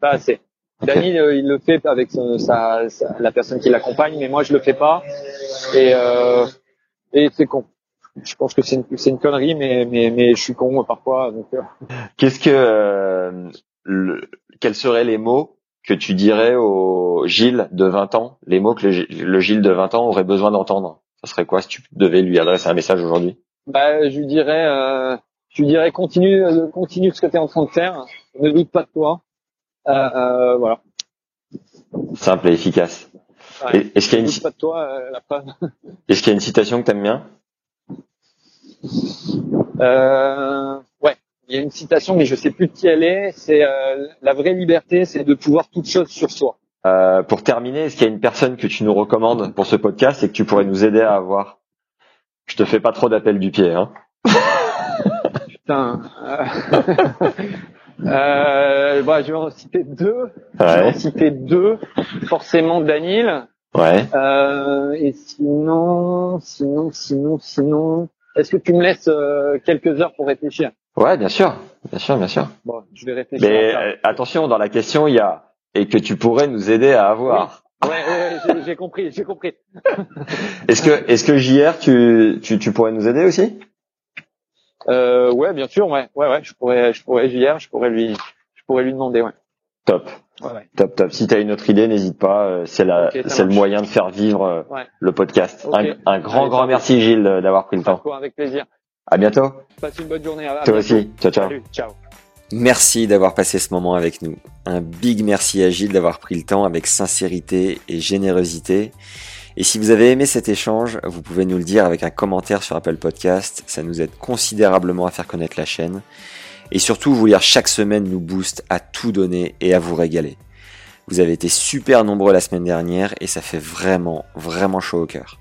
Speaker 2: Pas assez.
Speaker 6: Ok.
Speaker 2: Daniel, euh, il le fait avec son- sa, sa- la personne qui l'accompagne, mais moi, je le fais pas. Et, euh, et c'est con. Je pense que c'est une, c'est une connerie, mais, mais, mais je suis con parfois. Donc, euh,
Speaker 6: Qu'est-ce que euh, le- quels seraient les mots que tu dirais au Gilles de 20 ans, les mots que le, Gi- le Gilles de 20 ans aurait besoin d'entendre Ça serait quoi si tu devais lui adresser un message aujourd'hui?
Speaker 2: Bah, je lui dirais, euh, je lui dirais continue, euh, continue ce que tu es en train de faire. Ne doute pas de toi. Euh, euh, voilà.
Speaker 6: Simple et efficace.
Speaker 2: Ouais.
Speaker 6: Est-ce qu'il y a
Speaker 2: Ne
Speaker 6: une
Speaker 2: doute pas de toi. la
Speaker 6: est-ce qu'il y a une citation que t'aimes bien?
Speaker 2: Euh, ouais, il y a une citation, mais je sais plus de qui elle est. C'est euh, la vraie liberté, c'est de pouvoir toute chose sur soi.
Speaker 6: Euh, Pour terminer, est-ce qu'il y a une personne que tu nous recommandes pour ce podcast et que tu pourrais nous aider à avoir? Je te fais pas trop d'appel du pied, hein
Speaker 2: Putain. Euh, euh, bah, je vais en citer deux. Je vais en
Speaker 6: Ouais.
Speaker 2: citer deux. Forcément, Daniel.
Speaker 6: Ouais.
Speaker 2: Euh, et sinon, sinon, sinon, sinon. Est-ce que tu me laisses euh, quelques heures pour réfléchir?
Speaker 6: Ouais, bien sûr, bien sûr, bien sûr.
Speaker 2: Bon, je vais réfléchir.
Speaker 6: Mais euh, attention, dans la question, il y a et que tu pourrais nous aider à avoir.
Speaker 2: Ouais, ouais, ouais, j'ai- j'ai compris, j'ai compris.
Speaker 6: Est-ce que est-ce que JR, tu, tu tu pourrais nous aider aussi?
Speaker 2: Euh, ouais, bien sûr, ouais, ouais, ouais. Je pourrais, je pourrais JR, je pourrais lui, je pourrais lui demander, ouais.
Speaker 6: Top, Top, top. Si tu as une autre idée, n'hésite pas. euh, C'est la le moyen de faire vivre euh,
Speaker 2: Ouais.
Speaker 6: le podcast. Un, un grand
Speaker 2: Allez,
Speaker 6: grand merci Gilles d'avoir pris le temps.
Speaker 2: Avec plaisir.
Speaker 6: À bientôt.
Speaker 2: Passe une bonne journée. À, à
Speaker 6: Toi
Speaker 2: bientôt.
Speaker 6: aussi. Ciao ciao.
Speaker 2: Salut, ciao.
Speaker 8: Merci d'avoir passé ce moment avec nous. Un big merci à Gilles d'avoir pris le temps avec sincérité et générosité
Speaker 6: Et si vous avez aimé cet échange, vous pouvez nous le dire avec un commentaire sur Apple Podcast. Ça nous aide considérablement à faire connaître la chaîne. Et surtout, vous lire chaque semaine nous booste à tout donner et à vous régaler. Vous avez été super nombreux la semaine dernière et ça fait vraiment, vraiment chaud au cœur.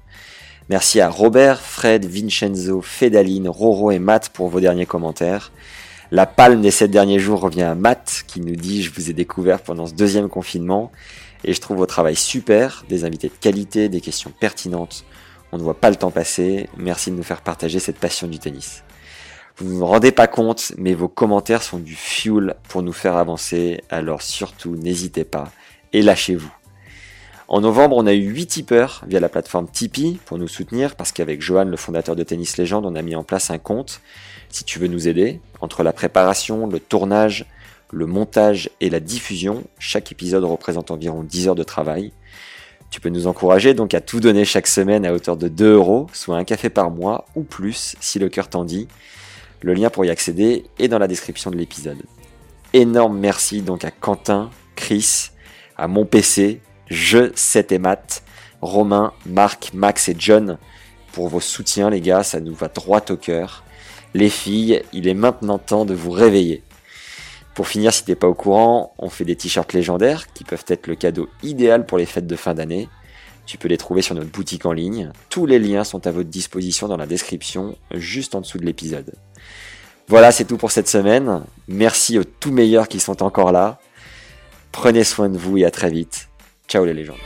Speaker 6: Merci à Robert, Fred, Vincenzo, Fedaline, Roro et Matt pour vos derniers commentaires. La palme des sept derniers jours revient à Matt qui nous dit je vous ai découvert pendant ce deuxième confinement et je trouve votre travail super, des invités de qualité, des questions pertinentes. On ne voit pas le temps passer. Merci de nous faire partager cette passion du tennis. Vous ne vous rendez pas compte, mais vos commentaires sont du fuel pour nous faire avancer. Alors surtout, n'hésitez pas et lâchez-vous. En novembre, on a eu 8 tipeurs via la plateforme Tipeee pour nous soutenir parce qu'avec Johan, le fondateur de Tennis Légende, on a mis en place un compte. Si tu veux nous aider, entre la préparation, le tournage, le montage et la diffusion, chaque épisode représente environ 10 heures de travail. Tu peux nous encourager donc à tout donner chaque semaine à hauteur de 2 euros, soit un café par mois ou plus si le cœur t'en dit. Le lien pour y accéder est dans la description de l'épisode. Énorme merci donc à Quentin, Chris, à mon PC, Je, 7 et Matt, Romain, Marc, Max et John pour vos soutiens les gars, ça nous va droit au cœur. Les filles, il est maintenant temps de vous réveiller. Pour finir, si t'es pas au courant, on fait des t-shirts légendaires qui peuvent être le cadeau idéal pour les fêtes de fin d'année. Tu peux les trouver sur notre boutique en ligne. Tous les liens sont à votre disposition dans la description, juste en dessous de l'épisode. Voilà, c'est tout pour cette semaine. Merci aux tout meilleurs qui sont encore là. Prenez soin de vous et à très vite. Ciao les légendes.